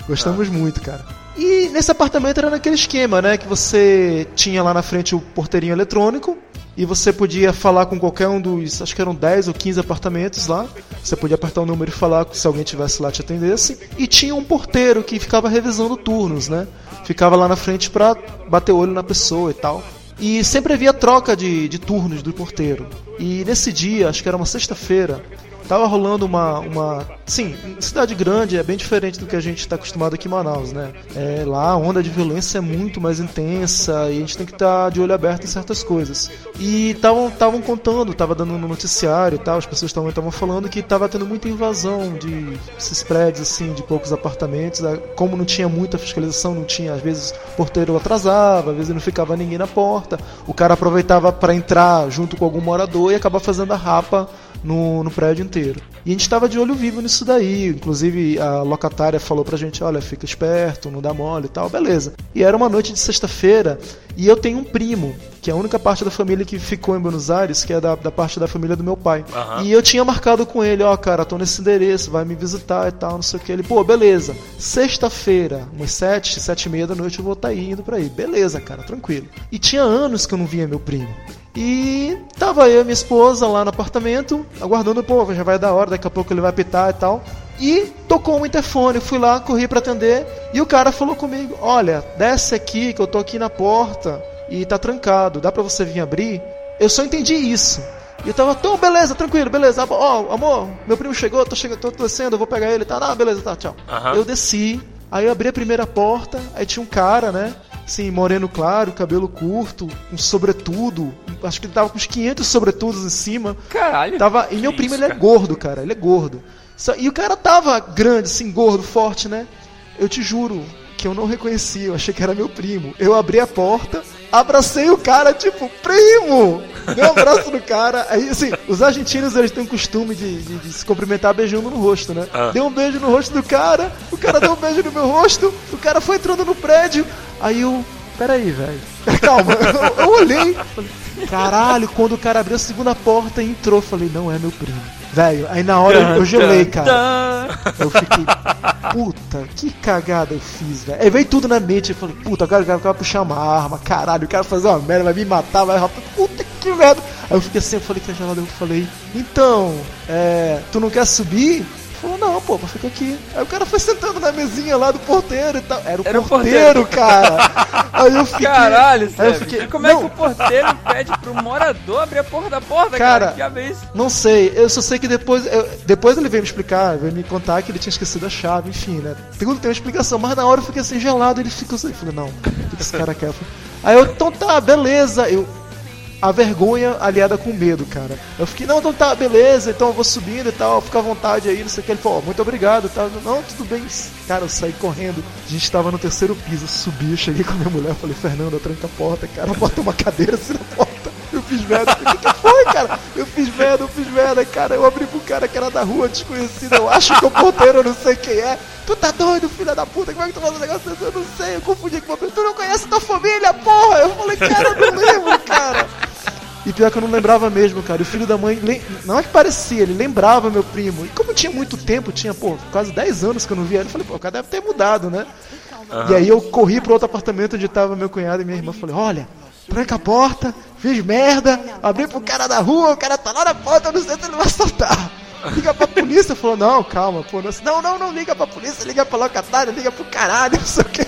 gostamos muito, cara. E nesse apartamento era naquele esquema, né? Que você tinha lá na frente o porteirinho eletrônico e você podia falar com qualquer um dos, acho que eram 10 ou 15 apartamentos lá. Você podia apertar o número e falar se alguém tivesse lá te atendesse. E tinha um porteiro que ficava revisando turnos, né? Ficava lá na frente pra bater olho na pessoa e tal. E sempre havia troca de, de turnos do porteiro. E nesse dia, acho que era uma sexta-feira, tava rolando uma, uma. Sim, cidade grande é bem diferente do que a gente está acostumado aqui em Manaus, né? É, lá a onda de violência é muito mais intensa e a gente tem que estar de olho aberto em certas coisas. E estavam contando, tava dando no noticiário e tal, as pessoas estavam falando que tava tendo muita invasão de esses prédios assim, de poucos apartamentos. Como não tinha muita fiscalização, não tinha, às vezes o porteiro atrasava, às vezes não ficava ninguém na porta. O cara aproveitava para entrar junto com algum morador e acabar fazendo a rapa no, no prédio inteiro. E a gente estava de olho vivo nisso daí. Inclusive a locatária falou pra gente: olha, fica esperto, não dá mole e tal, beleza. E era uma noite de sexta-feira e eu tenho um primo, que é a única parte da família que ficou em Buenos Aires, que é da, da parte da família do meu pai. Aham. E eu tinha marcado com ele: ó, cara, tô nesse endereço, vai me visitar e tal, não sei o que. Ele, pô, beleza. Sexta-feira, umas sete, sete e meia da noite eu vou estar indo pra aí. Beleza, cara, tranquilo. E tinha anos que eu não via meu primo. E tava eu e minha esposa lá no apartamento, aguardando, pô, já vai dar hora, daqui a pouco ele vai apitar e tal. E tocou um interfone, fui lá, corri pra atender, e o cara falou comigo: Olha, desce aqui que eu tô aqui na porta e tá trancado, dá pra você vir abrir? Eu só entendi isso. E eu tava, tô, beleza, tranquilo, beleza. Ó, amor, meu primo chegou, tô, chegando, tô descendo, eu vou pegar ele, tá? Ah, beleza, tá, tchau. Aham. Eu desci, aí eu abri a primeira porta, aí tinha um cara, né? Assim, moreno claro, cabelo curto, um sobretudo. Acho que ele tava com uns 500 sobretudos em cima. Caralho. Tava, e meu primo, isso, ele é gordo, cara, ele é gordo. Só- e o cara tava grande, assim, gordo, forte, né? Eu te juro que eu não reconheci, eu achei que era meu primo. Eu abri a porta, abracei o cara, tipo, primo! Dei um abraço no cara. Aí, assim, os argentinos, eles têm o costume de, de- de se cumprimentar beijando no rosto, né? Ah. Dei um beijo no rosto do cara, o cara deu um beijo no meu rosto, o cara foi entrando no prédio, aí eu... Peraí, velho. <laughs> Calma, eu, eu olhei, falei, caralho, quando o cara abriu a segunda porta e entrou, falei, não é meu primo. Velho, aí na hora eu gelei, cara. Eu fiquei, puta, que cagada eu fiz, velho. Aí veio tudo na mente, eu falei, puta, agora o cara vai puxar uma arma, caralho, o cara vai fazer uma merda, vai me matar, vai rapaz, puta que merda. Aí eu fiquei assim, eu falei que a gelada, eu falei, então, é, tu não quer subir? Falou, não, pô, fica aqui. Aí o cara foi sentando na mesinha lá do porteiro e tal. Era o Era porteiro, porteiro. cara. Aí eu fiquei. Caralho, aí eu fiquei, E como não, é que o porteiro pede pro morador abrir a porta da porta, Cara, cara? Que isso? Não sei, eu só sei que depois. eu- depois ele veio me explicar, veio me contar que ele tinha esquecido a chave, enfim, né? Tudo tem uma explicação, mas na hora eu fiquei assim gelado, ele ficou assim. Eu falei, não, o que esse cara quer? Aí eu, então tá, beleza. Eu. A vergonha aliada com o medo, cara. Eu fiquei, não, então tá, beleza, então eu vou subindo e tal, fica à vontade aí, não sei o que. Ele falou, ó, muito obrigado. Eu, Não, tudo bem. Cara, eu saí correndo. A gente tava no terceiro piso, subi, eu cheguei com a minha mulher, falei, Fernanda, tranca a porta, cara, bota uma cadeira assim na porta. Eu fiz merda. O que, que foi, cara? Eu fiz merda, eu fiz merda, cara. Eu abri pro cara que era da rua, desconhecido. Eu acho que é o porteiro, eu não sei quem é. Tu tá doido, filha da puta? Como é que tu faz um negócio desse? Eu não sei, eu confundi com o meu Tu não conhece tua família, porra? Eu falei, cara, eu não lembro, cara. E pior que eu não lembrava mesmo, cara. E o filho da mãe, não é que parecia, ele lembrava meu primo. E como tinha muito tempo, tinha, pô, quase 10 anos que eu não via ele, eu falei, pô, o cara deve ter mudado, né? E aí eu corri pro outro apartamento onde tava meu cunhado e minha irmã. Falei, olha, tranca a porta, fiz merda, abri pro cara da rua, o cara tá lá na porta, eu não sei se ele vai soltar. Liga pra polícia, falou, não, calma, pô, não, não, não, não liga pra polícia, liga pra locatária, liga pro caralho, <laughs> não sei o que.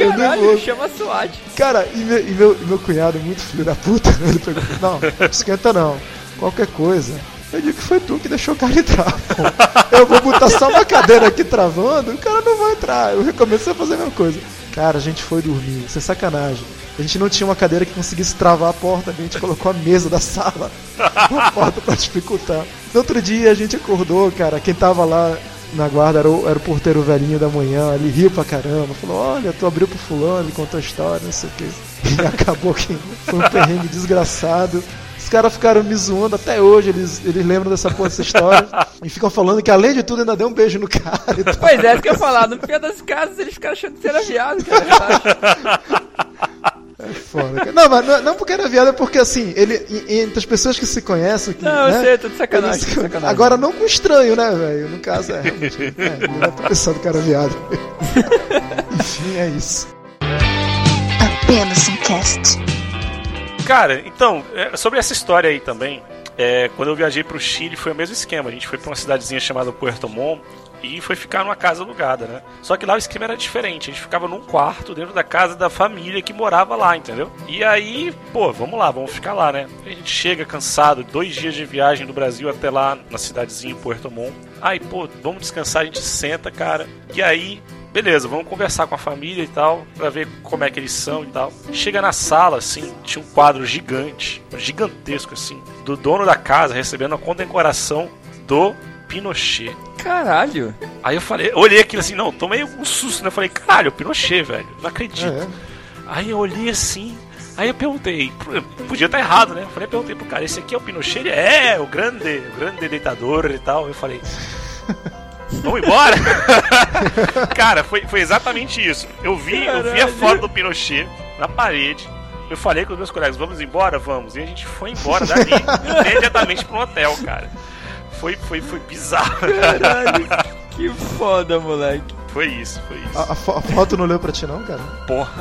Eu Caralho, nervoso. chama SWAT. Cara, e meu, e meu, e meu cunhado, muito filho da puta, <laughs> ele pegou não, esquenta não, qualquer coisa. Eu digo que foi tu que deixou o cara entrar, pô. Eu vou botar só uma cadeira aqui travando, o cara não vai entrar. Eu recomecei a fazer a mesma coisa. Cara, a gente foi dormir, sem sacanagem. A gente não tinha uma cadeira que conseguisse travar a porta, a gente colocou a mesa da sala na porta pra dificultar. No outro dia a gente acordou, cara, quem tava lá na guarda era o, era o porteiro velhinho da manhã, ele riu pra caramba, falou, olha, tu abriu pro fulano, ele contou a história, não sei o que. E <laughs> acabou que foi um perrengue desgraçado. Os caras ficaram me zoando até hoje, eles, eles lembram dessa porra dessa história. E ficam falando que além de tudo ainda deu um beijo no cara. Pois é, isso que eu ia falar. No fim das casas, eles ficaram achando que você era viado, cara. <laughs> É foda, cara. Não, mas não, não porque era viado, é porque assim, ele, entre as pessoas que se conhecem. Que, Não, eu né, sei, tô de sacanagem, tô de sacanagem. Agora não com estranho, né, velho? No caso é realmente. <laughs> É, deve ter pensado que era viado. <laughs> Enfim, é isso. Apenas um cast. Cara, então, é, sobre essa história aí também, é, quando eu viajei pro Chile foi o mesmo esquema. A gente foi pra uma cidadezinha chamada Puerto Montt e foi ficar numa casa alugada, né? Só que lá o esquema era diferente. A gente ficava num quarto dentro da casa da família que morava lá, entendeu? E aí, pô, vamos lá, vamos ficar lá, né? A gente chega cansado, dois dias de viagem do Brasil até lá na cidadezinha Puerto Montt. Aí, pô, vamos descansar, a gente senta, cara. E aí, Beleza, vamos conversar com a família e tal, pra ver como é que eles são e tal. Chega na sala, assim, tinha um quadro gigante, gigantesco, assim, do dono da casa recebendo a condecoração do Pinochet. Caralho. Aí eu falei, eu olhei aquilo assim, não, tomei um susto, né? Eu falei, caralho, Pinochet, velho, não acredito. É. Aí eu olhei assim, aí eu perguntei, podia estar errado, né? Eu falei, perguntei pro cara, esse aqui é o Pinochet? Ele é, o grande, o grande ditador e tal. Eu falei, <laughs> vamos embora? <laughs> cara, foi, foi exatamente isso. Eu vi, eu vi a foto do Pinochet na parede. Eu falei com os meus colegas, vamos embora? Vamos. E a gente foi embora dali, <laughs> imediatamente pro hotel, cara. Foi, foi, foi bizarro. Caralho. <laughs> que foda, moleque. Foi isso, foi isso. A, a fo- a foto não olhou pra ti, não, cara? Porra.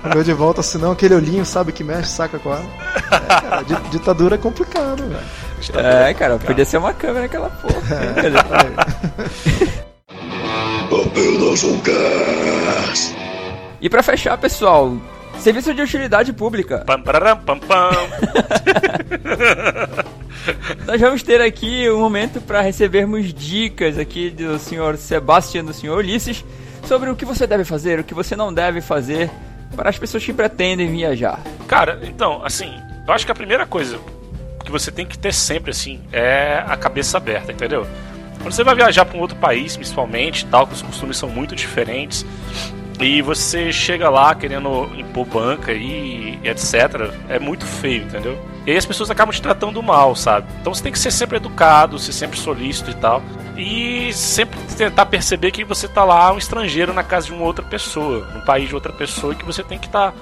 <laughs> Olhou de volta, senão aquele olhinho, sabe, que mexe, saca com ela. É, cara, di- ditadura é complicado, velho. É, cara, podia ser uma câmera aquela porra. <laughs> Apenas um cast. E pra fechar, pessoal, serviço de utilidade pública. Pam, pararam, pam, pam. <laughs> Nós vamos ter aqui um momento para recebermos dicas aqui do senhor Sebastião do senhor Ulisses sobre o que você deve fazer, o que você não deve fazer para as pessoas que pretendem viajar. Cara, então, assim, eu acho que a primeira coisa que você tem que ter sempre, assim, é a cabeça aberta, entendeu? Quando você vai viajar para um outro país, principalmente, tal, que os costumes são muito diferentes, e você chega lá querendo impor banca e etc., é muito feio, entendeu? E aí as pessoas acabam te tratando mal, sabe? Então você tem que ser sempre educado, ser sempre solícito e tal. E sempre tentar perceber que você tá lá um estrangeiro na casa de uma outra pessoa, no país de outra pessoa, e que você tem que estar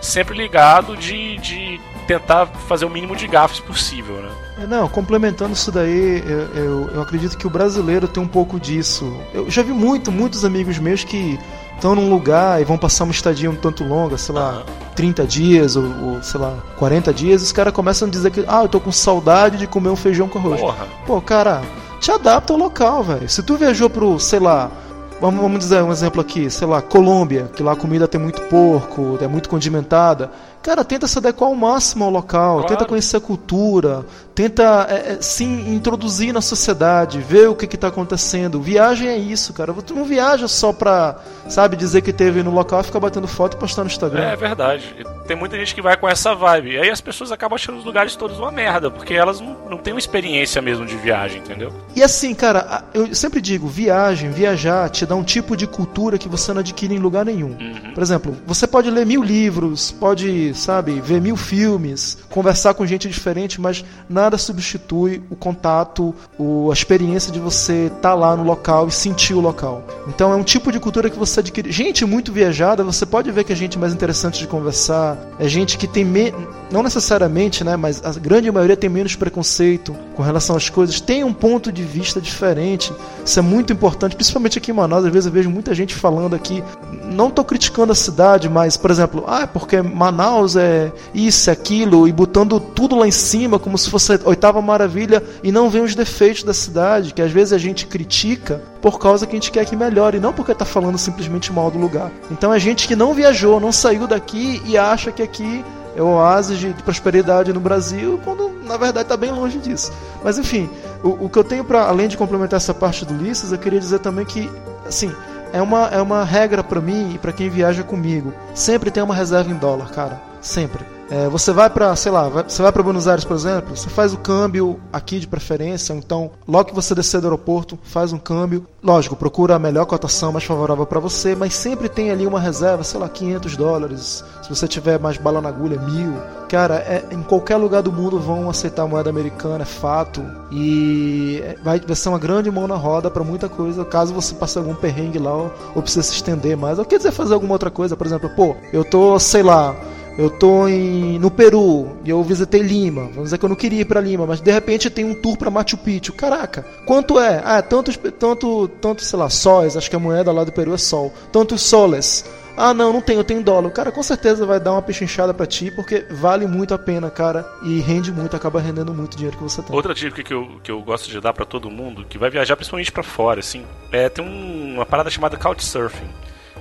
sempre ligado de, de tentar fazer o mínimo de gafes possível, né? É, Não, complementando isso daí, eu, eu, eu acredito que o brasileiro tem um pouco disso. Eu já vi muito, muitos amigos meus que estão num lugar e vão passar uma estadia um tanto longa, sei lá, Aham. 30 dias ou, ou, sei lá, 40 dias, os caras começam a dizer que, ah, eu tô com saudade de comer um feijão com arroz. Porra. Pô, cara, te adapta ao local, velho. Se tu viajou pro, sei lá, vamos, vamos dizer um exemplo aqui, sei lá, Colômbia, que lá a comida tem muito porco, é muito condimentada. Cara, tenta se adequar ao máximo ao local, Claro. tenta conhecer a cultura, tenta é, é, se introduzir na sociedade, ver o que que tá acontecendo. Viagem é isso, cara. Tu não viaja só pra, sabe, dizer que teve no local e ficar batendo foto e postar no Instagram. É verdade. Tem muita gente que vai com essa vibe. E aí as pessoas acabam achando os lugares todos uma merda, porque elas não, não têm uma experiência mesmo de viagem, entendeu? E assim, cara, eu sempre digo, viagem, viajar te dá um tipo de cultura que você não adquire em lugar nenhum. Uhum. Por exemplo, você pode ler mil livros, pode, sabe, ver mil filmes, conversar com gente diferente, mas nada substitui o contato, o, a experiência de você estar lá no local e sentir o local. Então é um tipo de cultura que você adquire. Gente muito viajada, você pode ver que é gente mais interessante de conversar, é gente que tem me... não necessariamente, né, mas a grande maioria tem menos preconceito com relação às coisas, tem um ponto de vista diferente. Isso é muito importante, principalmente aqui em Manaus. Às vezes eu vejo muita gente falando aqui, não estou criticando a cidade, mas, por exemplo, ah, porque Manaus é isso, é aquilo, e botando tudo lá em cima como se fosse a oitava maravilha e não vê os defeitos da cidade, que às vezes a gente critica por causa que a gente quer que melhore, não porque tá falando simplesmente mal do lugar. Então é gente que não viajou, não saiu daqui e acha que aqui é o oásis de de prosperidade no Brasil, quando na verdade está bem longe disso. Mas enfim, o, o que eu tenho para além de complementar essa parte do Ulisses, eu queria dizer também que, assim, é uma, é uma regra pra mim e pra quem viaja comigo. Sempre tem uma reserva em dólar, cara. Sempre. É, você vai pra, sei lá, você vai pra Buenos Aires, por exemplo, você faz o câmbio aqui de preferência, então logo que você descer do aeroporto, faz um câmbio. Lógico, procura a melhor cotação mais favorável pra você, mas sempre tem ali uma reserva, sei lá, 500 dólares. Se você tiver mais bala na agulha, mil. Cara, é, em qualquer lugar do mundo vão aceitar a moeda americana, é fato. E vai, vai ser uma grande mão na roda pra muita coisa, caso você passe algum perrengue lá ou, ou precise se estender mais. Ou quer dizer fazer alguma outra coisa, por exemplo, pô, eu tô, sei lá, eu tô em, no Peru e eu visitei Lima. Vamos dizer que eu não queria ir pra Lima, mas de repente tem um tour pra Machu Picchu. Caraca, quanto é? Ah, tantos, tanto, tanto, sei lá, sóis, acho que a moeda lá do Peru é sol. Tantos soles. Ah, não, não tenho, eu tenho dólar. Cara com certeza vai dar uma pechinchada pra ti, porque vale muito a pena, cara, e rende muito, acaba rendendo muito dinheiro que você tem. Outra dica que eu, que eu gosto de dar pra todo mundo, que vai viajar principalmente pra fora, assim, é tem um- uma parada chamada Couchsurfing,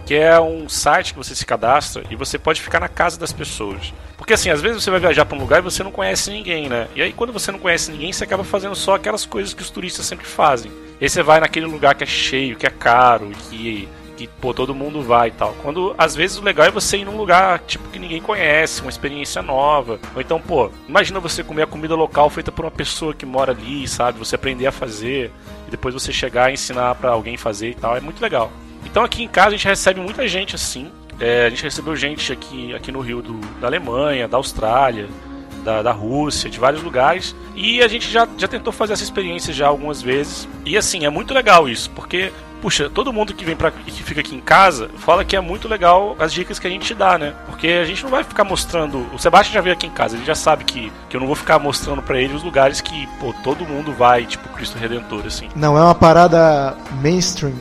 que é um site que você se cadastra e você pode ficar na casa das pessoas. Porque assim, às vezes você vai viajar pra um lugar e você não conhece ninguém, né? E aí quando você não conhece ninguém, você acaba fazendo só aquelas coisas que os turistas sempre fazem. E aí você vai naquele lugar que é cheio, que é caro, que que pô, todo mundo vai e tal. Quando às vezes o legal é você ir num lugar tipo que ninguém conhece, uma experiência nova. Ou então, pô, imagina você comer a comida local feita por uma pessoa que mora ali, sabe? Você aprender a fazer e depois você chegar e ensinar pra alguém fazer e tal. É muito legal. Então aqui em casa a gente recebe muita gente assim. É, a gente recebeu gente aqui, aqui no Rio do, da Alemanha, da Austrália, da, da Rússia, de vários lugares. E a gente já, já tentou fazer essa experiência já algumas vezes. E assim, é muito legal isso, porque, puxa, todo mundo que vem pra que fica aqui em casa fala que é muito legal as dicas que a gente dá, né? Porque a gente não vai ficar mostrando. O Sebastião já veio aqui em casa, ele já sabe que, que eu não vou ficar mostrando pra ele os lugares que, pô, todo mundo vai, tipo Cristo Redentor, assim. Não é uma parada mainstream.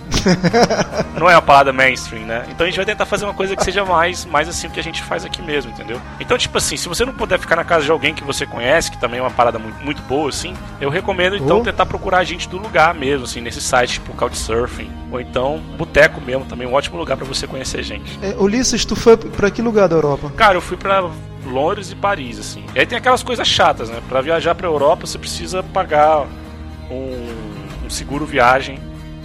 <laughs> não é uma parada mainstream, né? Então a gente vai tentar fazer uma coisa que seja mais, mais assim o que a gente faz aqui mesmo, entendeu? Então, tipo assim, se você não puder ficar na casa de alguém que você conhece, que também é uma parada muito, muito boa, assim, eu recomendo então Oh. tentar procurar a gente do lugar mesmo, assim, nesse site, tipo Couchsurfing, ou então Boteco mesmo, também um ótimo lugar pra você conhecer gente. É, Ulisses, tu foi pra que lugar da Europa? Cara, eu fui pra Londres e Paris, assim. E aí tem aquelas coisas chatas, né? Pra viajar pra Europa você precisa pagar um, um seguro viagem,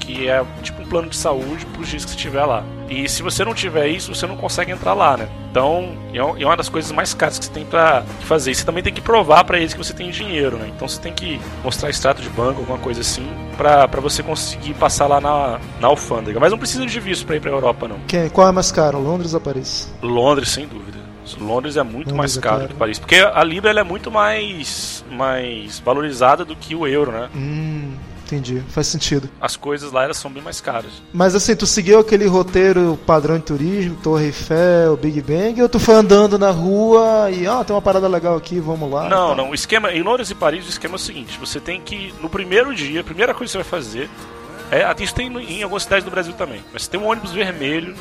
que é tipo um plano de saúde pros dias que você estiver lá. E se você não tiver isso, você não consegue entrar lá, né? Então, é é uma das coisas mais caras que você tem pra fazer. E você também tem que provar pra eles que você tem dinheiro, né? Então você tem que mostrar extrato de banco, alguma coisa assim, pra você conseguir passar lá na, na alfândega. Mas não precisa de visto pra ir pra Europa, não. Quem, qual é mais caro, Londres ou Paris? Londres, sem dúvida. Londres é muito Londres mais é caro caro. que Paris. Porque a Libra ela é muito mais, mais valorizada do que o euro, né? Hum, entendi, faz sentido. As coisas lá elas são bem mais caras. Mas assim, tu seguiu aquele roteiro padrão de turismo, Torre Eiffel, Big Bang, ou tu foi andando na rua e, ah, tem uma parada legal aqui, vamos lá? não, Tá. não. O esquema em Londres e Paris, o esquema é o seguinte: você tem que, no primeiro dia, a primeira coisa que você vai fazer. É, até isso tem em algumas cidades do Brasil também. Mas você tem um ônibus vermelho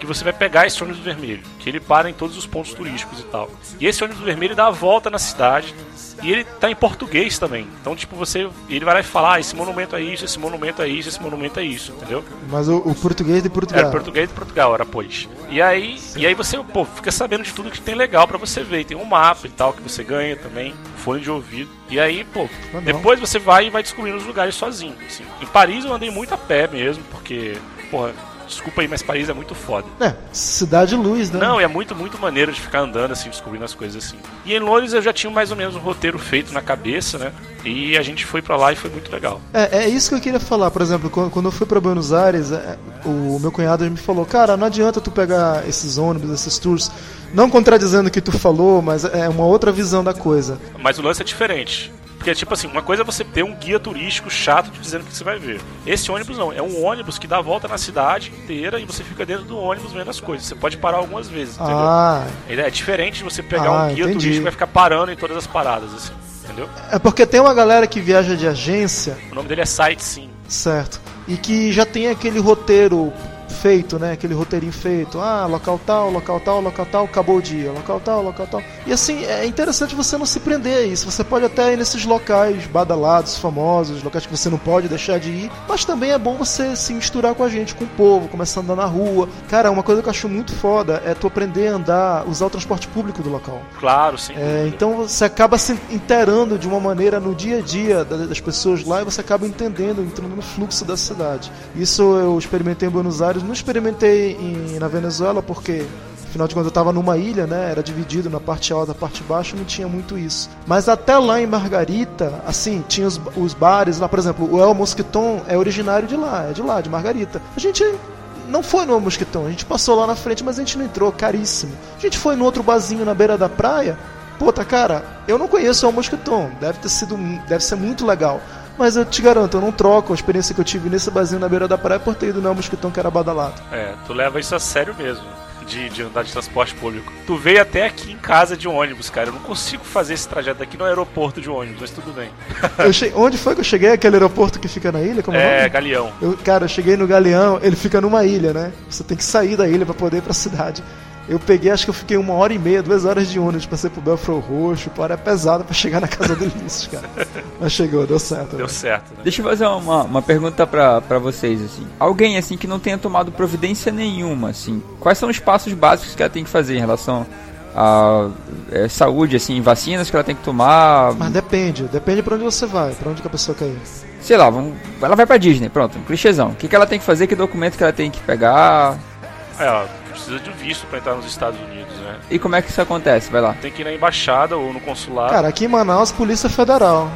que você vai pegar esse ônibus vermelho, que ele para em todos os pontos turísticos e tal. E esse ônibus vermelho dá a volta na cidade e ele tá em português também. Então, tipo, você ele vai lá e fala: ah, esse monumento é isso, esse monumento é isso, esse monumento é isso, entendeu? Mas o, o português de Portugal. Era português de Portugal, era pois. E aí, e aí você, pô, fica sabendo de tudo que tem legal pra você ver. Tem um mapa e tal que você ganha também, fone de ouvido. E aí, pô, Legal. depois você vai e vai descobrindo os lugares sozinho. assim. Em Paris eu andei muito a pé mesmo, porque, porra, desculpa aí, mas Paris é muito foda. É, cidade luz, né? Não, é muito, muito maneiro de ficar andando assim, descobrindo as coisas assim. E em Londres eu já tinha mais ou menos um roteiro feito na cabeça, né? E a gente foi pra lá e foi muito legal. É, é isso que eu queria falar, por exemplo, quando, eu fui pra Buenos Aires, é, o meu cunhado me falou, cara, não adianta tu pegar esses ônibus, esses tours, não contradizendo o que tu falou, mas é uma outra visão da coisa. Mas o lance é diferente. Porque, tipo assim, uma coisa é você ter um guia turístico chato te dizendo o que você vai ver. Esse ônibus não, é um ônibus que dá a volta na cidade inteira e você fica dentro do ônibus vendo as coisas. Você pode parar algumas vezes, entendeu? Ah, Ele é diferente de você pegar Ah, um guia entendi. turístico e vai ficar parando em todas as paradas, assim, entendeu? é porque tem uma galera que viaja de agência, O nome dele é Sightseeing. certo, e que já tem aquele roteiro feito, né? Aquele roteirinho feito. Ah, local tal, local tal, local tal, acabou o dia. Local tal, local tal. E assim, é interessante você não se prender a isso. Você pode até ir nesses locais badalados, famosos, locais que você não pode deixar de ir. Mas também é bom você se misturar com a gente, com o povo, começar a andar na rua. Cara, uma coisa que eu acho muito foda é tu aprender a andar, usar o transporte público do local. Claro, sem É, então você acaba se inteirando de uma maneira no dia a dia da- das pessoas lá e você acaba entendendo, entrando no fluxo da cidade. Isso eu experimentei em Buenos Aires Não experimentei em, na Venezuela porque Afinal de contas, eu estava numa ilha, né? Era dividido na parte alta, na parte baixa, não tinha muito isso. Mas até lá em Margarita, assim, tinha os, os bares lá, por exemplo, o El Mosquiton é originário de lá, é de lá, de Margarita. A gente não foi no El a gente passou lá na frente, mas a gente não entrou, caríssimo. A gente foi no outro barzinho na beira da praia. Puta, cara, eu não conheço o El deve ter sido, deve ser muito legal. Mas eu te garanto, eu não troco a experiência que eu tive nesse barzinho na beira da praia por ter ido no El Mosquiton que era badalado. É, tu leva isso a sério mesmo de, de andar de transporte público. Tu veio até aqui em casa de ônibus, cara. Eu não consigo fazer esse trajeto aqui no aeroporto de ônibus, mas tudo bem. <laughs> Che... Onde foi que eu cheguei? Aquele aeroporto que fica na ilha? Como é, é Galeão. Eu, cara, eu cheguei no Galeão, ele fica numa ilha, né? Você tem que sair da ilha para poder ir pra cidade. Eu peguei, acho que eu fiquei uma hora e meia, duas horas de ônibus, passei pro Belfro Roxo, pô, era pesado pra chegar na casa do Ulisses, cara. Mas chegou, deu certo. Deu né? certo, né? Deixa eu fazer uma, uma pergunta pra, pra vocês, assim. Alguém, assim, que não tenha tomado providência nenhuma, assim, quais são os passos básicos que ela tem que fazer em relação a é, saúde, assim, vacinas que ela tem que tomar? Mas depende, depende pra onde você vai, pra onde que a pessoa quer ir. Sei lá, vamos, ela vai pra Disney, pronto, um clichêzão. O que, que ela tem que fazer, que documento que ela tem que pegar? É, ó, precisa de visto para entrar nos Estados Unidos, né? E como é que isso acontece? Vai lá. Tem que ir na embaixada ou no consulado. Cara, aqui em Manaus, Polícia Federal.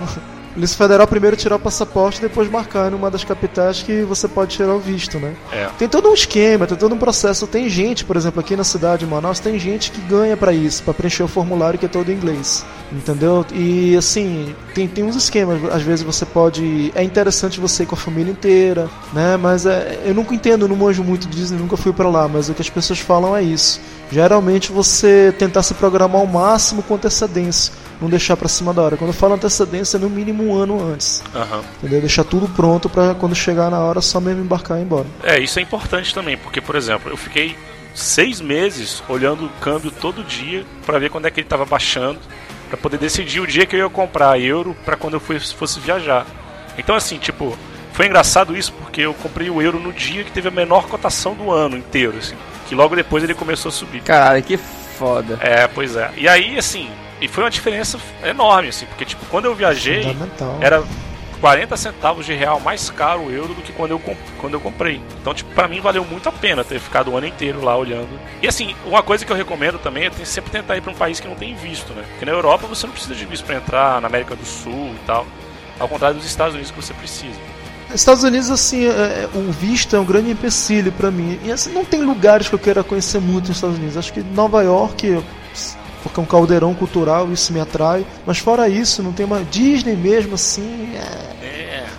Polícia Federal primeiro tirar o passaporte depois marcar em uma das capitais que você pode tirar o visto, né? É. Tem todo um esquema, tem todo um processo. Tem gente, por exemplo, aqui na cidade de Manaus, tem gente que ganha para isso, para preencher o formulário que é todo em inglês. Entendeu? E assim, tem, tem uns esquemas. Às vezes você pode. É interessante você ir com a família inteira, né? Mas é, eu nunca entendo, não manjo muito Disney, nunca fui para lá, mas o que as pessoas falam é isso. Geralmente você tentar se programar ao máximo com antecedência não deixar para cima da hora. Quando eu falo antecedência, no mínimo um ano antes. Uhum. Entendeu? Deixar tudo pronto para quando chegar na hora só mesmo embarcar e ir embora. É, isso é importante também, porque, por exemplo, eu fiquei seis meses olhando o câmbio todo dia para ver quando é que ele estava baixando, para poder decidir o dia que eu ia comprar euro para quando eu fosse viajar. Então, assim, tipo, foi engraçado isso porque eu comprei o euro no dia que teve a menor cotação do ano inteiro, assim, que logo depois ele começou a subir. Caralho, que foda. É, pois é. E aí, assim, e foi uma diferença enorme, assim, porque tipo, quando eu viajei, era 40 centavos de real mais caro o euro do que quando eu, quando eu comprei. Então, tipo, pra mim valeu muito a pena ter ficado o ano inteiro lá olhando. E assim, uma coisa que eu recomendo também é sempre tentar ir pra um país que não tem visto, né? Porque na Europa você não precisa de visto pra entrar, na América do Sul e tal. Ao contrário dos Estados Unidos que você precisa. Estados Unidos, assim, é, é o visto é um grande empecilho para mim. E assim, não tem lugares que eu queira conhecer muito nos Estados Unidos. Acho que Nova York, porque é um caldeirão cultural, isso me atrai. Mas fora isso, não tem uma Disney mesmo assim. É...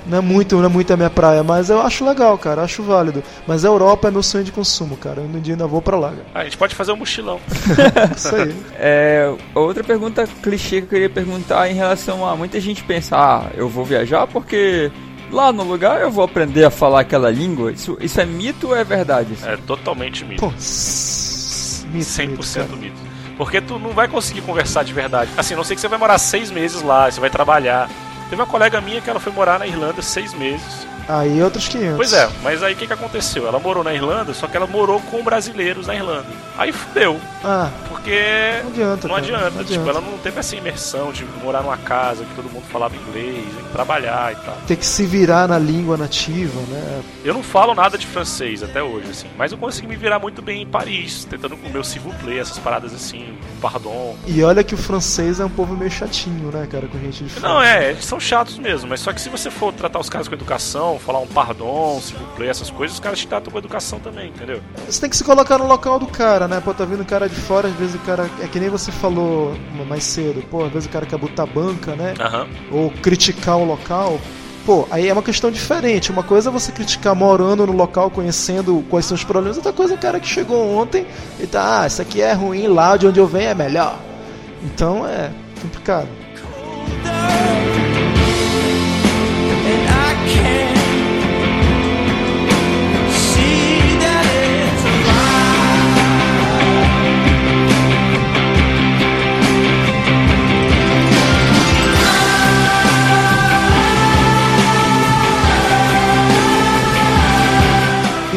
Não é muito, não é muito a minha praia, mas eu acho legal, cara, acho válido. Mas a Europa é meu sonho de consumo, cara. Eu um dia ainda vou pra lá. Ah, a gente pode fazer um mochilão. <laughs> isso aí. É, outra pergunta clichê que eu queria perguntar em relação a muita gente pensa, ah, eu vou viajar porque lá no lugar eu vou aprender a falar aquela língua. Isso, isso é mito ou é verdade? Assim? É totalmente mito. Pô, mito 100% mito. mito. Porque tu não vai conseguir conversar de verdade. Assim, não sei que você vai morar seis meses lá, você vai trabalhar. Teve uma colega minha que ela foi morar na Irlanda seis meses. Aí outros 500. Pois é, mas aí o que, que aconteceu? Ela morou na Irlanda, só que ela morou com brasileiros na Irlanda. Aí fudeu. Ah. Porque. Não adianta. Não adianta. Não tipo, adianta. ela não teve essa imersão de morar numa casa que todo mundo falava inglês, trabalhar e tal. Ter que se virar na língua nativa, né? Eu não falo nada de francês até hoje, assim. Mas eu consegui me virar muito bem em Paris, tentando com o s'il vous plaît, essas paradas assim, pardon. E olha que o francês é um povo meio chatinho, né, cara, com gente de França. Não, é, eles são chatos mesmo, mas só que se você for tratar os caras com educação, falar um pardon, vous plaît, essas coisas, os caras te tratam com educação também, entendeu? Você tem que se colocar no local do cara, né? Pô, tá vindo um cara de fora, às vezes o cara. É que nem você falou mais cedo, pô, às vezes o cara quer botar banca, né? Uhum. Ou criticar o local. Pô, aí é uma questão diferente. Uma coisa é você criticar morando no local, conhecendo quais são os problemas, outra coisa é o cara que chegou ontem e tá, ah, isso aqui é ruim, lá de onde eu venho é melhor. Então é complicado.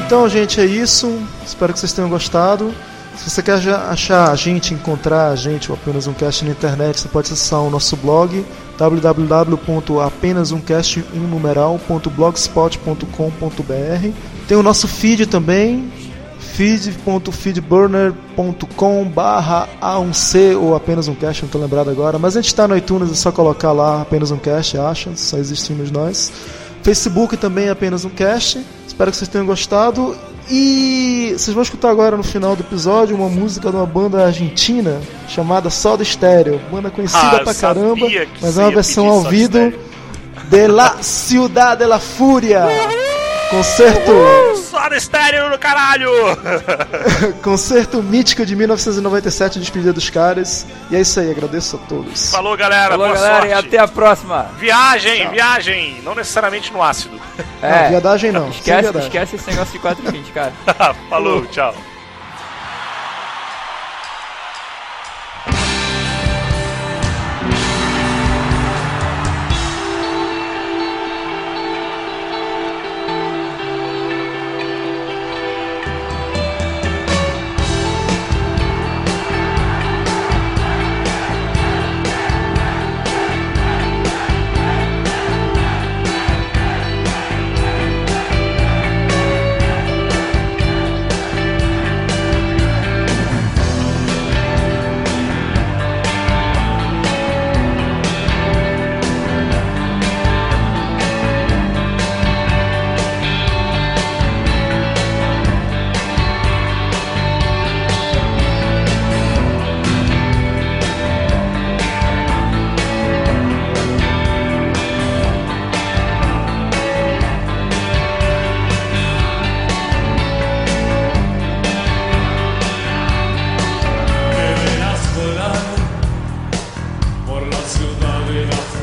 Então, gente, é isso. Espero que vocês tenham gostado. Se você quer achar a gente, encontrar a gente ou apenas um cast na internet, você pode acessar o nosso blog www.apenasumcast1numeral.blogspot.com.br Tem o nosso feed também, feed.feedburner.com barra A1C ou apenas um cast, não tô lembrado agora, mas a gente está no iTunes, é só colocar lá apenas um cast, acha, só existimos nós. Facebook também é apenas um cast. Espero que vocês tenham gostado. E vocês vão escutar agora no final do episódio uma música de uma banda argentina chamada Soda Stereo. Banda conhecida Ah, pra caramba, mas é uma versão ao vivo de La Ciudad de la Fúria. Concerto, Só no estéreo no caralho! <laughs> concerto mítico de 1997, despedida dos caras. E é isso aí, agradeço a todos. Falou, galera. Falou, boa galera, e sorte. até a próxima. Viagem, viagem. Não necessariamente no ácido. Não, viadagem não, Esquece, viadagem. esquece esse negócio de 420, cara. <laughs> Falou, tchau.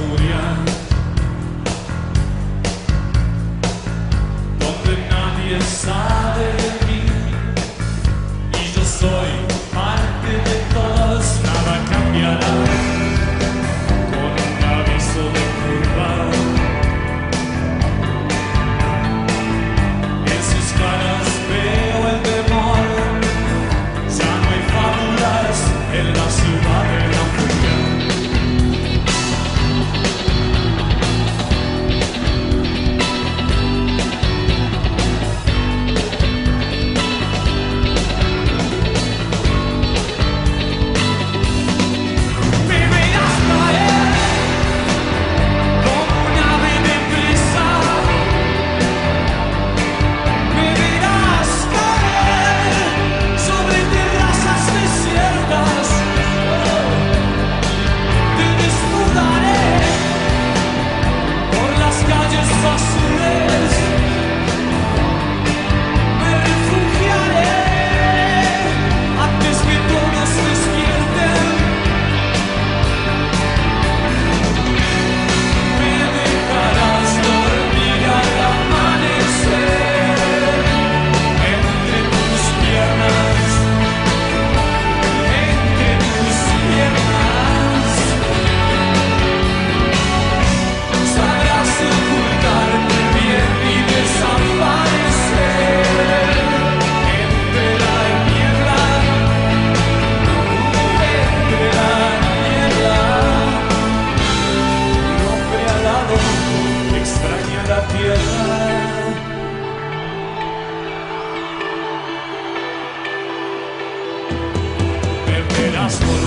gloria. gospel.